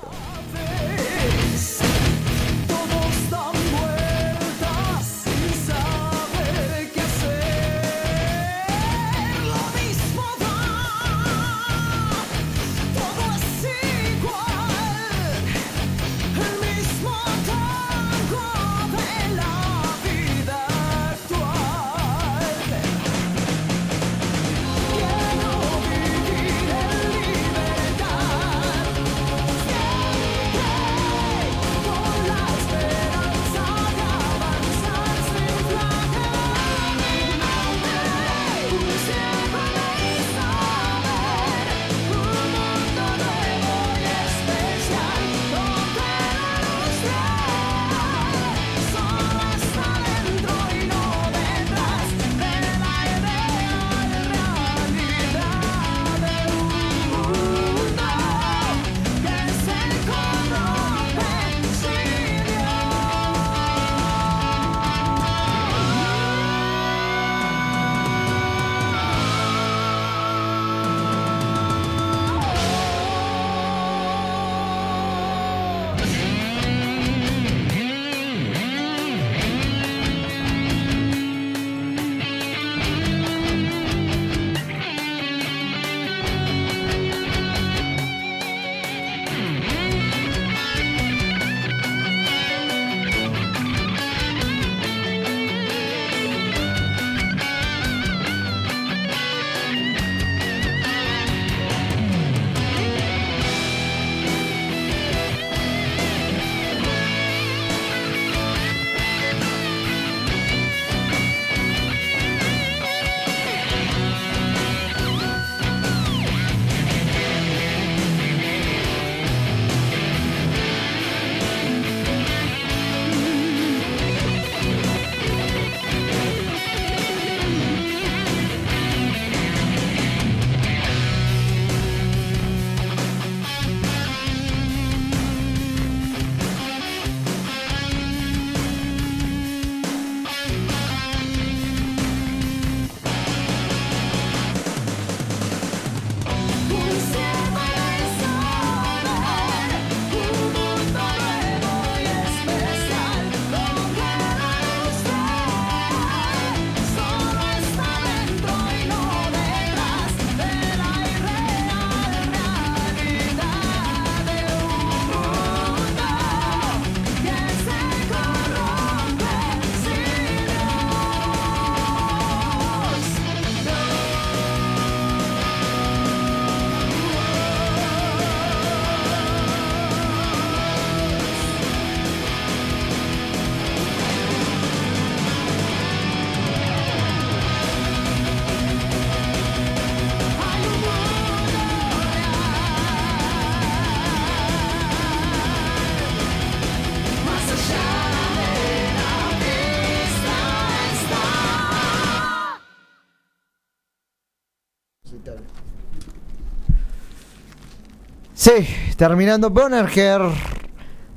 Speaker 1: Sí, terminando Bonerger.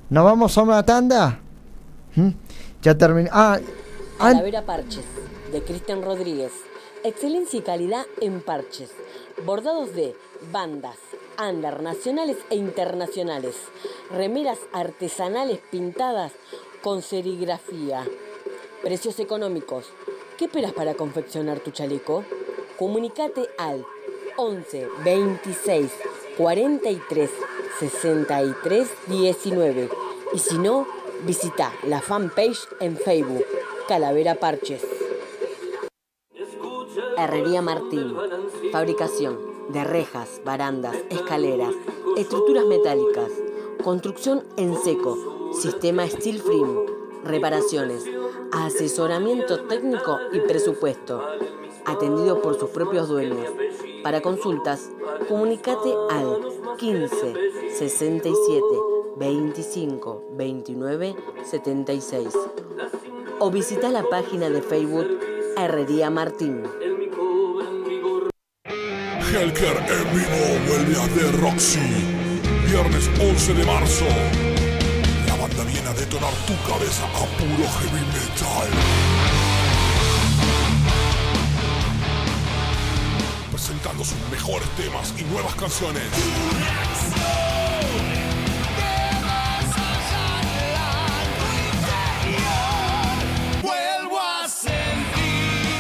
Speaker 1: ¿Nos vamos a una tanda? ¿Mm? Ya terminó. Ah, ah,
Speaker 10: Calavera Parches, de Cristian Rodríguez. Excelencia y calidad en parches. Bordados de bandas, under nacionales e internacionales. Remeras artesanales pintadas con serigrafía. Precios económicos. ¿Qué esperas para confeccionar tu chaleco? Comunicate al 11 26 43 63 19. Y si no, visita la fanpage en Facebook, Calavera Parches. Herrería Martín. Fabricación de rejas, barandas, escaleras, estructuras metálicas. Construcción en seco. Sistema Steel Frame. Reparaciones. Asesoramiento técnico y presupuesto. Atendido por sus propios dueños. Para consultas, comunicate al 15 67 25 29 76 o visita la página de Facebook Herrería Martín.
Speaker 3: Helker en vivo vuelve a The Roxy. Viernes 11 de marzo. La banda viene a detonar tu cabeza a puro heavy metal. Presentando sus mejores temas y nuevas canciones.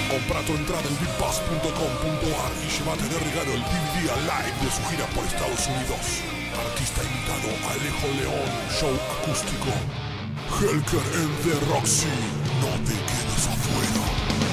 Speaker 3: Compra tu entrada en bigpass.com.ar y llévate de regalo el DVD live de su gira por Estados Unidos. Artista invitado Alejo León, show acústico. Helker en The Roxy. No te quedes afuera.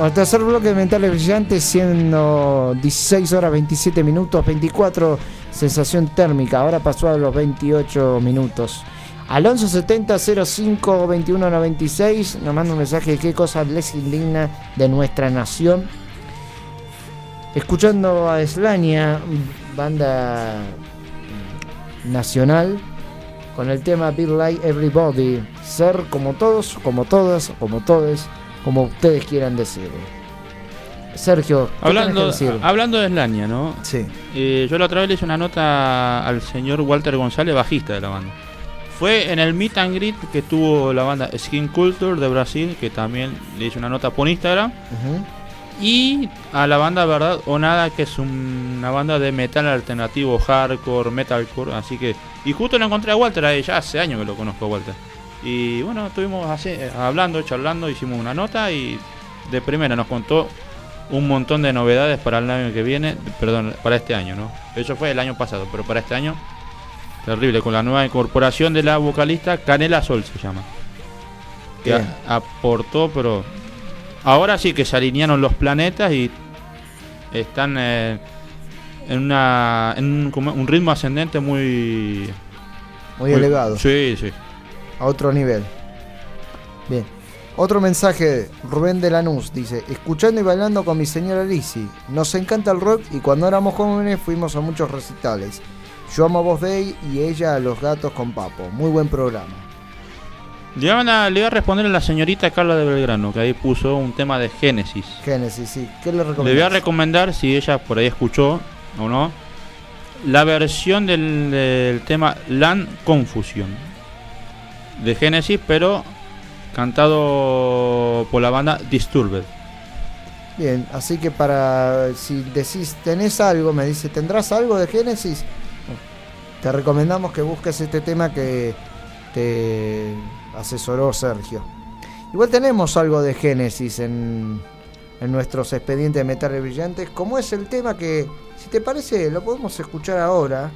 Speaker 1: Bueno, tercer bloque de Mentales Brillantes, siendo 16 horas 27 minutos, 24 sensación térmica. Ahora pasó a los 28 minutos. Alonso 70 05 21 96 nos manda un mensaje de qué cosa les indigna de nuestra nación. Escuchando a Slania, banda nacional, con el tema Be Like Everybody. Ser como todos, como todas, como todes, como ustedes quieran decir. Sergio, ¿qué
Speaker 8: Hablando,
Speaker 1: tenés que decir?
Speaker 8: hablando de Slania, ¿no?
Speaker 1: Sí.
Speaker 8: Eh, yo la otra vez le hice una nota al señor Walter González, bajista de la banda. Fue en el meet and greet que tuvo la banda Skin Culture de Brasil, que también le hice una nota por Instagram. Y a la banda Verdad o Nada, que es un- una banda de metal alternativo, hardcore, metalcore. Así que. Y justo lo encontré a Walter ahí, ya hace años que lo conozco a Walter. Y bueno, estuvimos así, eh, hablando, charlando, hicimos una nota y de primera nos contó un montón de novedades para el año que viene, perdón, para este año, ¿no? Eso fue el año pasado, pero para este año, terrible, con la nueva incorporación de la vocalista Canela Sol se llama. Que a- aportó, pero ahora sí que se alinearon los planetas y están eh, en, una, en un, un ritmo ascendente muy...
Speaker 1: Muy elevado.
Speaker 8: Sí, sí.
Speaker 1: A otro nivel. Bien. Otro mensaje, Rubén de Lanús dice, escuchando y bailando con mi señora Lizzy, nos encanta el rock y cuando éramos jóvenes fuimos a muchos recitales. Yo amo a Voz Day y ella a Los Gatos con Papo. Muy buen programa.
Speaker 8: Le, iban a- le iba a responder a la señorita Carla de Belgrano, que ahí puso un tema de Génesis.
Speaker 1: Génesis, sí. ¿Qué le
Speaker 8: Le voy a recomendar, si ella por ahí escuchó o no, la versión del, del tema Land Confusion de Genesis, pero cantado por la banda Disturbed.
Speaker 7: Bien, así que para si decís tenés algo, me dice, ¿tendrás algo de Génesis? Te recomendamos que busques este tema que te asesoró Sergio. Igual tenemos algo de Génesis en, en nuestros expedientes de metales brillantes, como es el tema que, si te parece, lo podemos escuchar ahora,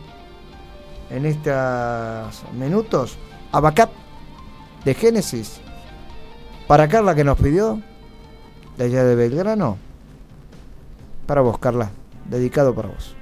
Speaker 7: en estos minutos, Abacap de Génesis. Para Carla que nos pidió, de allá de Belgrano. Para vos, Carla. Dedicado para vos.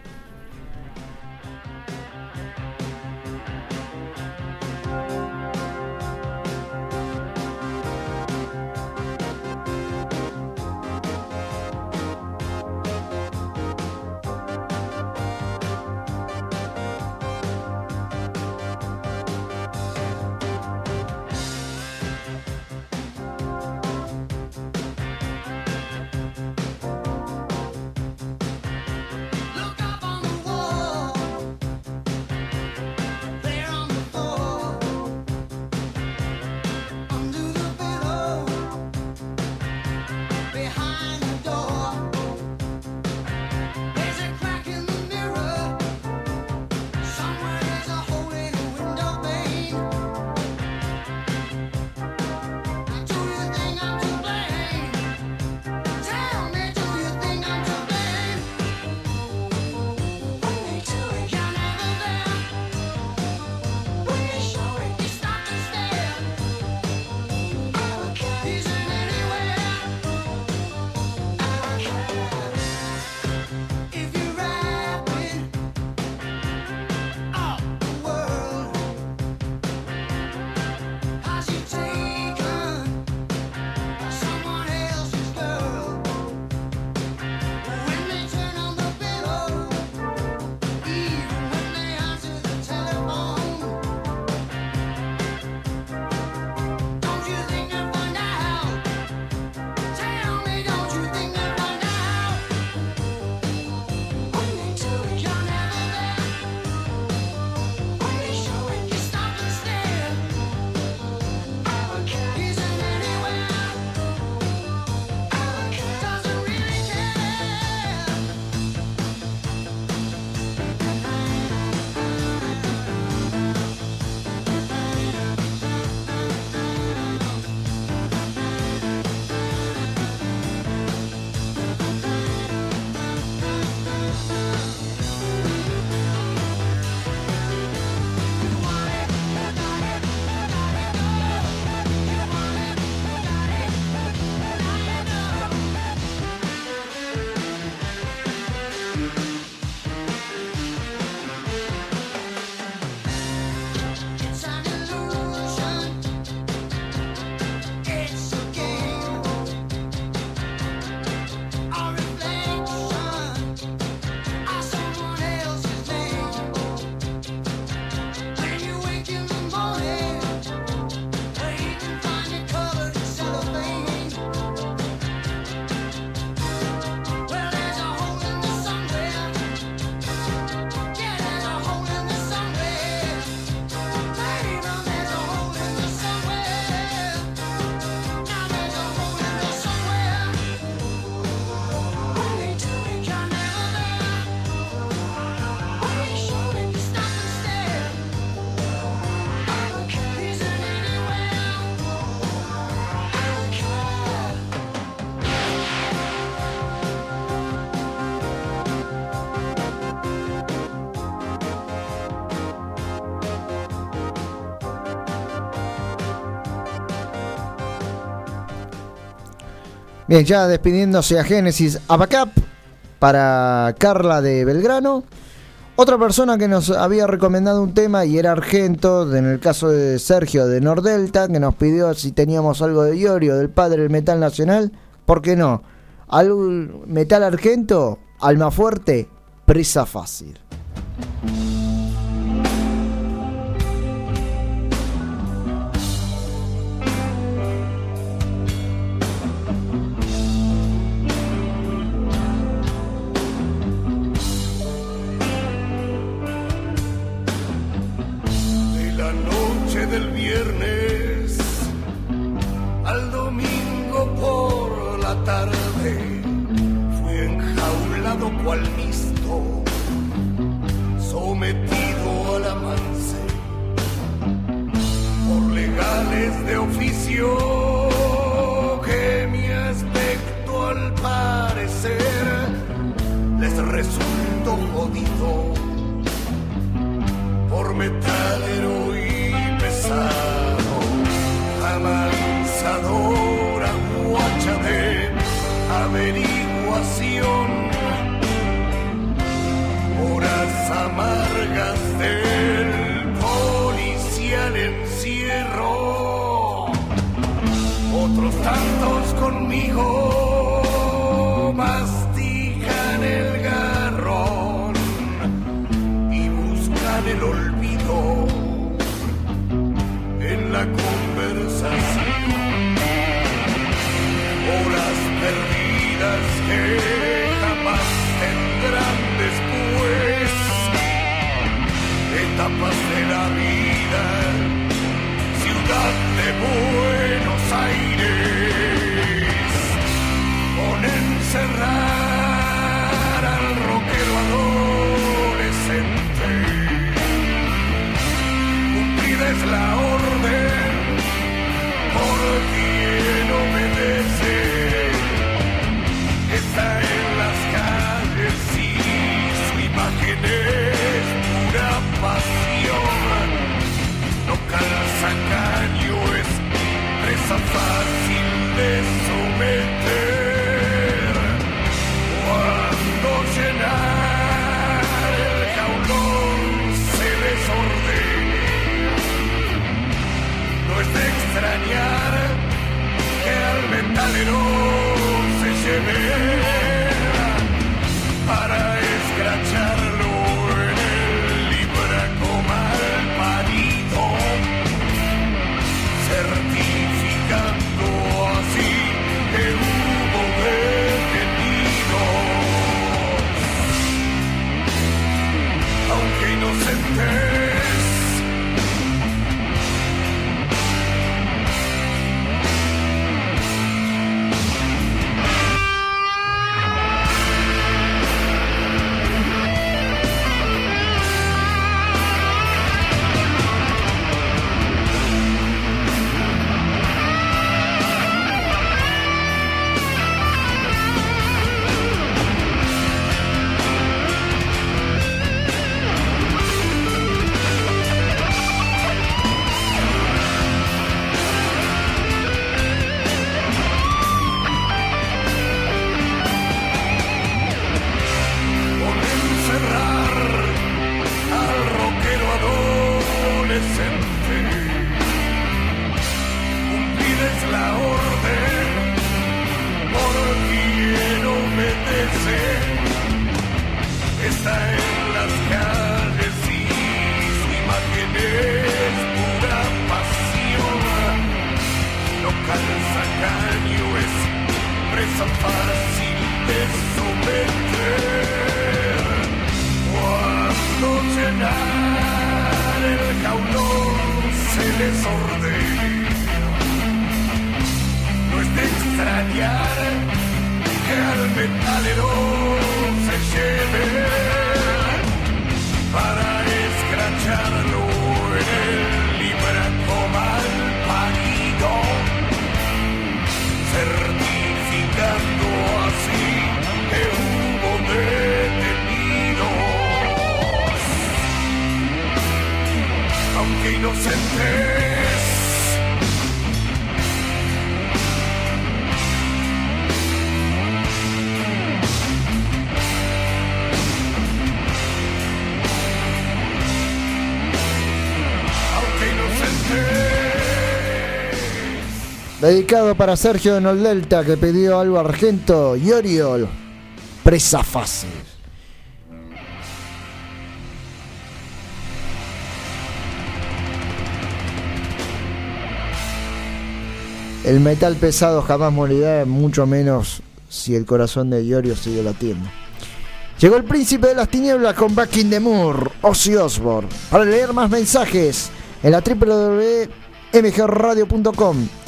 Speaker 7: Ya despidiéndose a Génesis Abacap para Carla de Belgrano. Otra persona que nos había recomendado un tema y era Argento, en el caso de Sergio de Nordelta, que nos pidió si teníamos algo de Iorio, del padre del metal nacional. ¿Por qué no? Al metal argento, alma fuerte, prisa fácil.
Speaker 1: Dedicado para Sergio de Noldelta que pidió algo argento y Presa fácil. El metal pesado jamás morirá, mucho menos si el corazón de Iorio sigue latiendo. Llegó el príncipe de las tinieblas con Back in the Moor, Ozzy Osbourne. Para leer más mensajes en la www.mgradio.com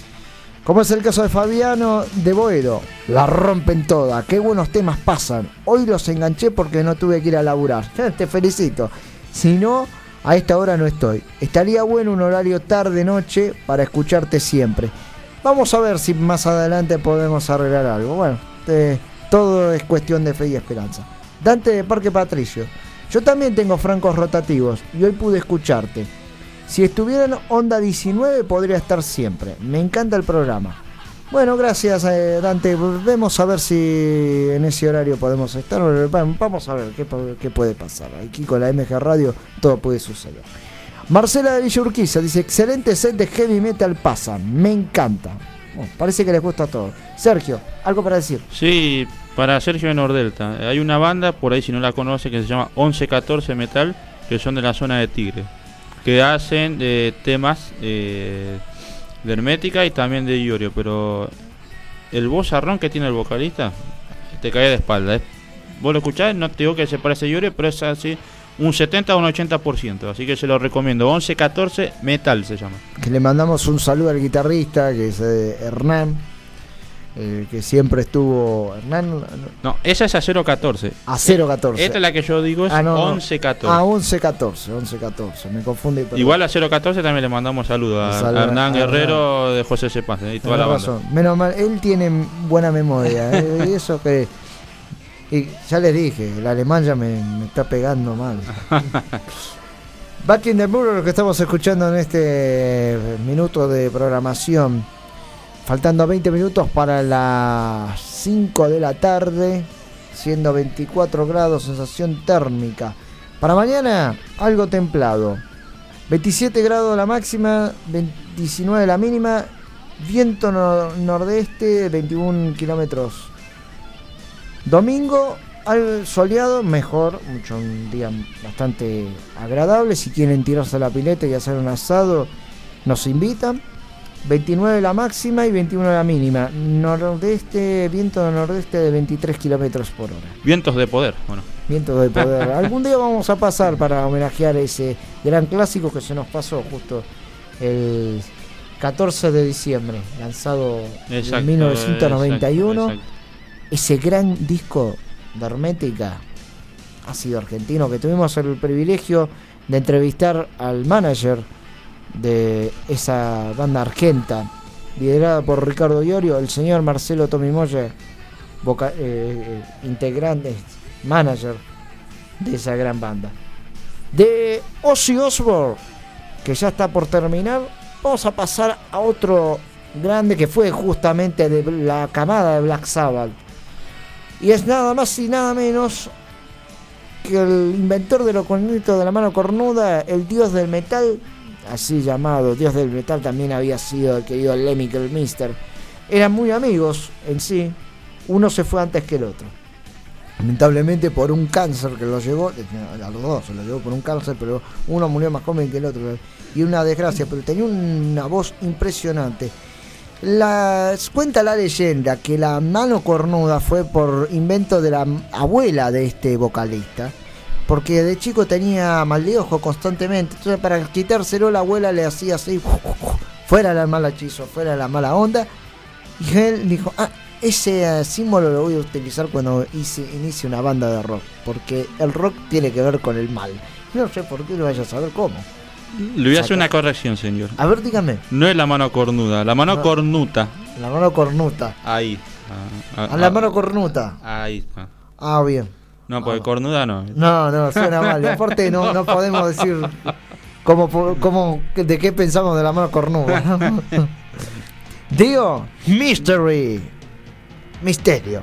Speaker 1: como es el caso de Fabiano de Boedo. La rompen toda. Qué buenos temas pasan. Hoy los enganché porque no tuve que ir a laburar. Te felicito. Si no, a esta hora no estoy. Estaría bueno un horario tarde-noche para escucharte siempre. Vamos a ver si más adelante podemos arreglar algo. Bueno, todo es cuestión de fe y esperanza. Dante de Parque Patricio. Yo también tengo francos rotativos y hoy pude escucharte. Si estuviera en Onda 19 podría estar siempre. Me encanta el programa. Bueno, gracias eh, Dante. Vemos a ver si en ese horario podemos estar. Vamos a ver qué, puede pasar. Aquí con la MG Radio todo puede suceder. Marcela de Villa Urquiza dice, excelente set de heavy metal pasan. Me encanta. Parece que les gusta a todos. Sergio, ¿algo para decir?
Speaker 8: Sí, para Sergio de Nordelta. Hay una banda, por ahí si no la conoce, que se llama 1114 Metal, que son de la zona de Tigre. Que hacen eh, temas eh, de Hermética y también de Iorio. Pero el vozarrón que tiene el vocalista te cae de espalda. ¿eh? Vos lo escuchás, no te digo que se parece a Iorio, pero es así un 70 o un 80%. Así que se lo recomiendo. 1114 Metal se llama.
Speaker 1: Le mandamos un saludo al guitarrista, que es eh, Hernán. Eh, que siempre estuvo. Hernán.
Speaker 8: No, esa es a 014.
Speaker 1: A 014.
Speaker 8: Esta es la que yo digo es
Speaker 1: Ah, no, no.
Speaker 8: 1114.
Speaker 1: Ah, 1114. 1114. Me confundí.
Speaker 8: Igual a 014 también le mandamos saludos a, Hernán
Speaker 1: a
Speaker 8: Guerrero de José Cepaz y toda la banda.
Speaker 1: razón. Menos mal, él tiene buena memoria. eh, eso que. Y ya les dije, el alemán ya me, me está pegando mal. Back in the Mirror, lo que estamos escuchando en este minuto de programación. Faltando 20 minutos para las 5 de la tarde, siendo 24 grados, sensación térmica. Para mañana, algo templado. 27 grados la máxima, 29 la mínima, viento nor- nordeste, 21 kilómetros. Domingo, soleado, mejor, mucho un día bastante agradable. Si quieren tirarse a la pileta y hacer un asado, nos invitan. 29 la máxima y 21 la mínima. Nordeste, viento nordeste de 23 kilómetros por hora.
Speaker 8: Vientos de poder. Bueno,
Speaker 1: Viento de poder. Algún día vamos a pasar para homenajear ese gran clásico que se nos pasó justo el 14 de diciembre, lanzado
Speaker 8: Exacto,
Speaker 1: en 1991.
Speaker 8: exacto, exacto.
Speaker 1: Ese gran disco de Hermética, ácido argentino, que tuvimos el privilegio de entrevistar al manager de esa banda argenta, liderada por Ricardo Iorio, el señor Marcelo Tomimoye, voca- eh, eh, integrante, manager de esa gran banda. De Ozzy Osbourne, que ya está por terminar, vamos a pasar a otro grande que fue justamente de la camada de Black Sabbath. Y es nada más y nada menos que el inventor de lo cornito de la mano cornuda, el dios del metal, así llamado dios del metal, también había sido el querido Lemmy Mister. Eran muy amigos en sí, uno se fue antes que el otro. Lamentablemente por un cáncer que lo llevó, a los dos se lo llevó por un cáncer, pero uno murió más joven que el otro. Y una desgracia, pero tenía una voz impresionante. La, cuenta la leyenda que la mano cornuda fue por invento de la abuela de este vocalista, porque de chico tenía mal de ojo constantemente, entonces para quitárselo la abuela le hacía así, fuera la mala hechizo, fuera la mala onda, y él dijo, ah, ese eh, símbolo lo voy a utilizar cuando hice, inicie una banda de rock, porque el rock tiene que ver con el mal. No sé por qué lo vaya a saber cómo.
Speaker 8: Le voy a hacer una corrección, señor.
Speaker 1: A ver, dígame.
Speaker 8: No es la mano cornuda, la mano
Speaker 1: No.
Speaker 8: cornuta.
Speaker 1: La mano cornuta.
Speaker 8: Ahí. Ah,
Speaker 1: A la mano cornuta.
Speaker 8: Ahí está.
Speaker 1: Ah, bien.
Speaker 8: No, porque cornuda no.
Speaker 1: No, no, suena mal. Y aparte no, no podemos decir cómo, cómo, de qué pensamos de la mano cornuda. Dio, Mystery. Misterio.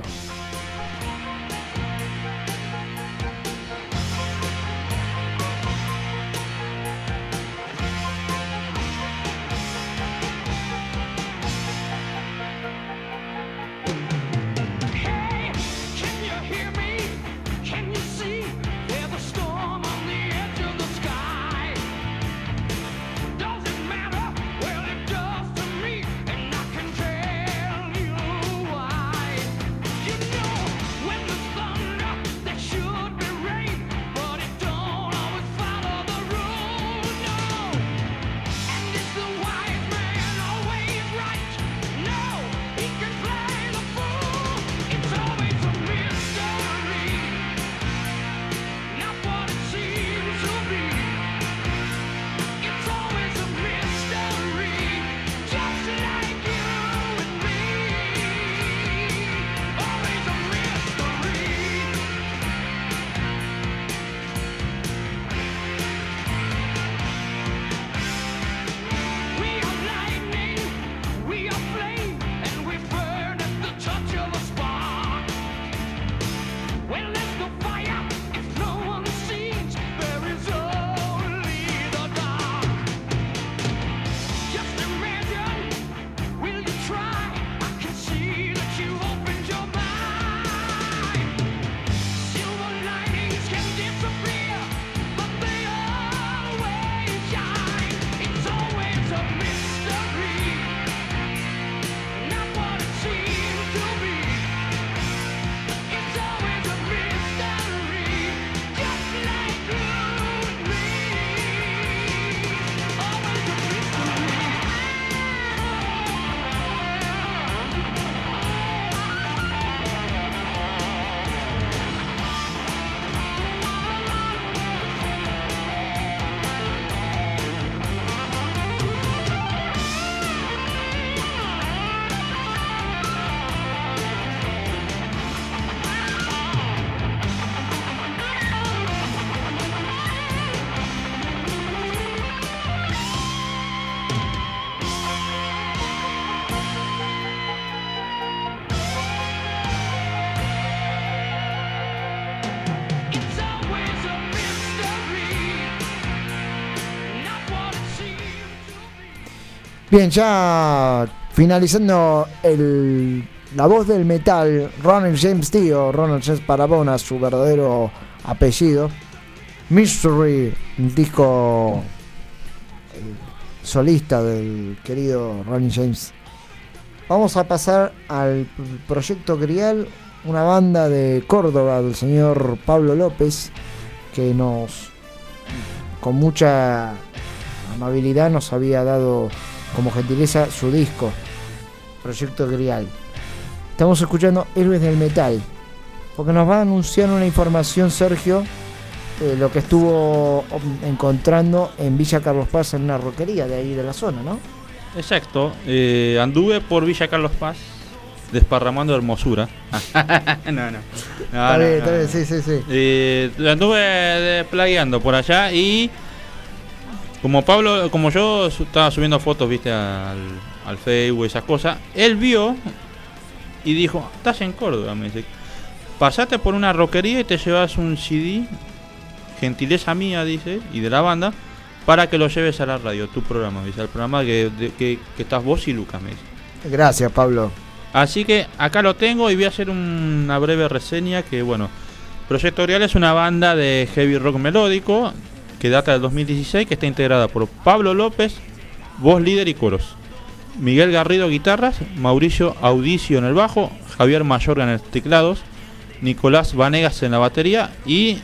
Speaker 1: Bien, ya finalizando el, la voz del metal, Ronald James Dio, Ronald James Parabona, su verdadero apellido. Mystery, un disco solista del querido Ronnie James. Vamos a pasar al proyecto Grial, una banda de Córdoba del señor Pablo López, que nos, con mucha amabilidad, nos había dado como gentileza su disco, Proyecto Grial. Estamos escuchando Héroes del Metal, porque nos va a anunciar una información, Sergio, eh, lo que estuvo encontrando en Villa Carlos Paz en una roquería de ahí de la zona, ¿no?
Speaker 8: Exacto. eh, anduve por Villa Carlos Paz desparramando hermosura. no, no. No,
Speaker 1: está bien,
Speaker 8: no,
Speaker 1: está bien,
Speaker 8: no.
Speaker 1: sí, sí, sí.
Speaker 8: Eh, anduve de- plagueando por allá y como Pablo, como yo estaba subiendo fotos, viste, al, al Facebook esas cosas, él vio y dijo, estás en Córdoba, me dice, pasate por una roquería y te llevas un CD, gentileza mía, dice, y de la banda, para que lo lleves a la radio, tu programa, dice, al programa que, de- que, que estás vos y Lucas, me dice.
Speaker 1: Gracias, Pablo.
Speaker 8: Así que acá lo tengo y voy a hacer una breve reseña que bueno, Proyecto Orial es una banda de heavy rock melódico que data del 2016 que está integrada por Pablo López, voz líder y coros. Miguel Garrido guitarras, Mauricio Audicio en el bajo, Javier Mayorga en los teclados, Nicolás Vanegas en la batería y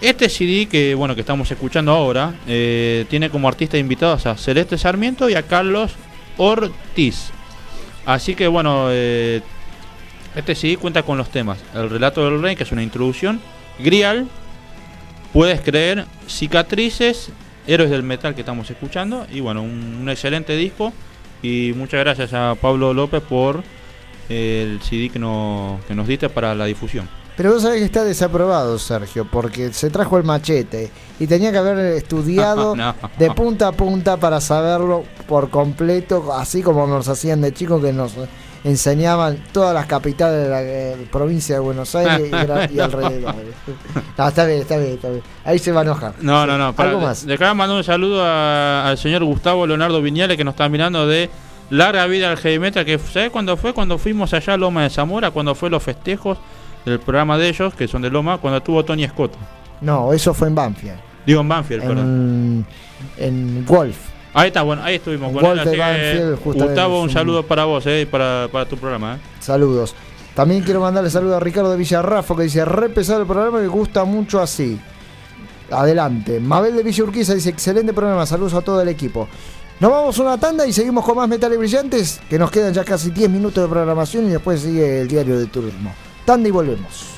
Speaker 8: este CD que bueno que estamos escuchando ahora eh, tiene como artista invitados a Celeste Sarmiento y a Carlos Ortiz. Así que bueno, eh, este CD cuenta con los temas El relato del rey, que es una introducción, Grial, Puedes creer, Cicatrices, Héroes del Metal que estamos escuchando, y bueno, un, un excelente disco. Y muchas gracias a Pablo López por eh, el CD que, no- que nos diste para la difusión.
Speaker 1: Pero vos sabés que está desaprobado, Sergio, porque se trajo el machete y tenía que haber estudiado
Speaker 8: No.
Speaker 1: de punta a punta para saberlo por completo, así como nos hacían de chicos que nos enseñaban todas las capitales de la eh, provincia de Buenos Aires y, alrededor. No, está bien, está bien, está bien. Ahí se va a enojar.
Speaker 8: No, no, no. para-
Speaker 1: Algo más.
Speaker 8: De acá mando un saludo a- al señor Gustavo Leonardo Viñales que nos está mirando de Larga Vida al Heavy Metal. Que, ¿Sabes cuándo fue? Cuando fuimos allá a Loma de Zamora, cuando fue los festejos del programa de ellos, que son de Loma, cuando estuvo Tony Scott.
Speaker 1: No, eso fue en Banfield.
Speaker 8: Digo en Banfield, perdón.
Speaker 1: En, en Wolf.
Speaker 8: Ahí está, bueno, ahí estuvimos él.
Speaker 1: Walter
Speaker 8: así
Speaker 1: Banfield,
Speaker 8: Gustavo, un saludo para vos, eh, para, para tu programa. Eh.
Speaker 1: Saludos. También quiero mandarle saludos a Ricardo de Villarrafo que dice, re pesado el programa, me gusta mucho así. Adelante. Mabel de Villa Urquiza dice, excelente programa, saludos a todo el equipo. Nos vamos a una tanda y seguimos con más metales brillantes, que nos quedan ya casi 10 minutos de programación y después sigue el diario de turismo. Tanda y volvemos.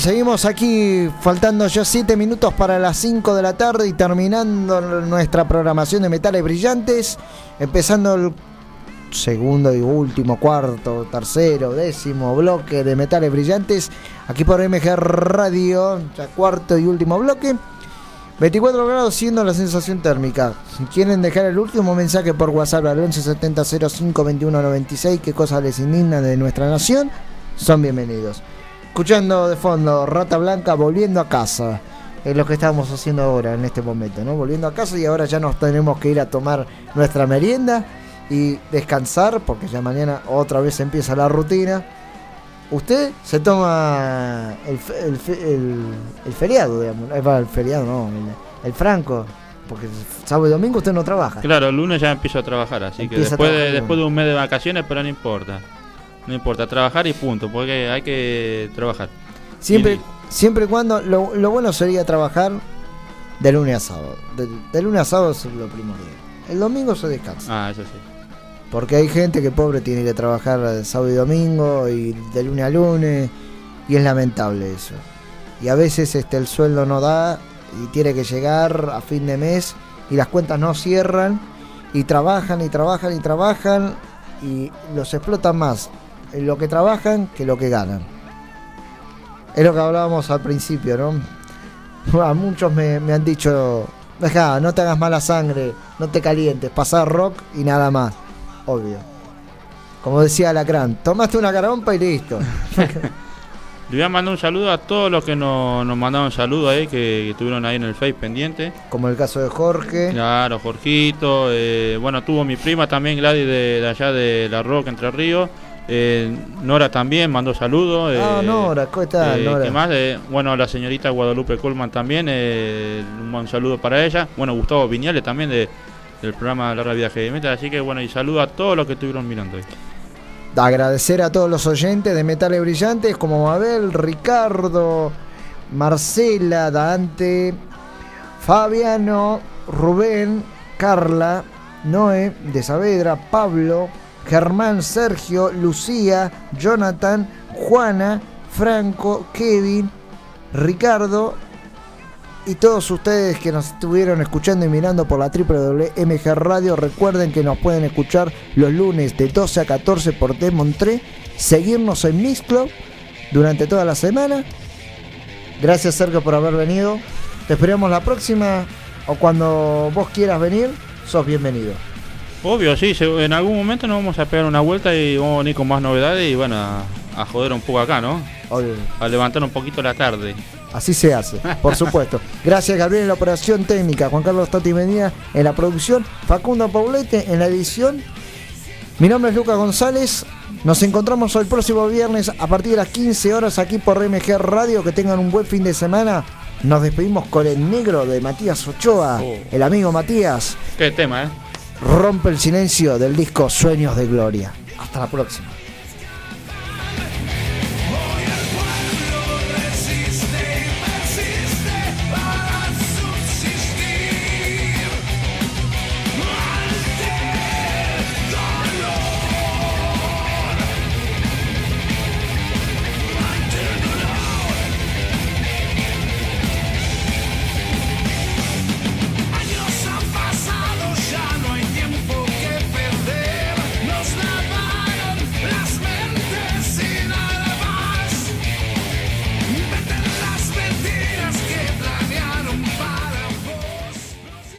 Speaker 1: Seguimos aquí, faltando ya 7 minutos para las 5 de la tarde y terminando nuestra programación de metales brillantes, empezando el segundo y último, cuarto, tercero, décimo bloque de metales brillantes, aquí por MG Radio, ya cuarto y último bloque. 24 grados siendo la sensación térmica. Si quieren dejar el último mensaje por WhatsApp al 1170 05 21 96, qué cosas les indignan de nuestra nación, son bienvenidos. Escuchando de fondo Rata Blanca volviendo a casa. Es lo que estamos haciendo ahora en este momento, ¿no? Volviendo a casa y ahora ya nos tenemos que ir a tomar nuestra merienda y descansar porque ya mañana otra vez empieza la rutina. Usted se toma el, fe- el fe- el- el feriado, digamos. Eh, El feriado, no, el, el franco. Porque sábado y domingo usted no trabaja.
Speaker 8: Claro, el lunes ya empiezo a trabajar, así que
Speaker 1: Empieza
Speaker 8: después de, después de un mes de vacaciones, pero no importa. No importa, trabajar y punto, porque hay que trabajar.
Speaker 1: Siempre,
Speaker 8: Y-
Speaker 1: siempre y cuando. Lo, lo bueno sería trabajar de lunes a sábado. De, de lunes a sábado es lo primordial. El domingo se descansa.
Speaker 8: Ah, eso sí.
Speaker 1: Porque hay gente que pobre tiene que trabajar sábado y domingo y de lunes a lunes. Y es lamentable eso. Y a veces este, el sueldo no da y tiene que llegar a fin de mes y las cuentas no cierran. Y trabajan y trabajan y trabajan y los explotan más lo que trabajan que lo que ganan. Es lo que hablábamos al principio, ¿no? A muchos me, me han dicho, deja, no te hagas mala sangre, no te calientes, pasar rock y nada más. Obvio. Como decía Lacrán, tomaste una carompa y listo.
Speaker 8: Le voy a mandar un saludo a todos los que nos, nos mandaron saludos ahí, que, que estuvieron ahí en el Face pendiente.
Speaker 1: Como el caso de Jorge.
Speaker 8: Claro, Jorgito. eh, bueno, tuvo mi prima también, Gladys, de, de allá de La Roca, Entre Ríos. Eh, Nora también mandó saludos.
Speaker 1: Ah,
Speaker 8: eh,
Speaker 1: Nora, ¿cómo está,
Speaker 8: eh,
Speaker 1: Nora?
Speaker 8: ¿Qué más? Eh, bueno, la señorita Guadalupe Colman también, un saludo para ella. Bueno, Gustavo Viñales también de, del programa Larga Viaje de Metal. Así que bueno, y saludo a todos los que estuvieron mirando hoy.
Speaker 1: Agradecer a todos los oyentes de Metales Brillantes como Mabel, Ricardo, Marcela, Dante, Fabiano, Rubén, Carla, Noé de Saavedra, Pablo, Germán, Sergio, Lucía, Jonathan, Juana, Franco, Kevin, Ricardo y todos ustedes que nos estuvieron escuchando y mirando por la WMG Radio, recuerden que nos pueden escuchar los lunes de 12 a 14 por Demontré, seguirnos en Mixclub durante toda la semana. Gracias Sergio por haber venido. Te esperamos la próxima o cuando vos quieras venir, sos bienvenido.
Speaker 8: Obvio, sí, en algún momento nos vamos a pegar una vuelta y vamos a venir con más novedades y bueno, a, joder un poco acá, ¿no?
Speaker 1: Obvio.
Speaker 8: A levantar un poquito la tarde.
Speaker 1: Así se hace, por supuesto. Gracias Gabriel en la operación técnica, Juan Carlos Tati Medina en la producción, Facundo Paulete en la edición. Mi nombre es Lucas González. Nos encontramos el próximo viernes a partir de las 15 horas aquí por RMG Radio. Que tengan un buen fin de semana. Nos despedimos con el negro de Matías Ochoa,
Speaker 8: oh.
Speaker 1: el amigo Matías.
Speaker 8: Qué tema, ¿eh?
Speaker 1: Rompe el silencio del disco Sueños de Gloria. Hasta la próxima.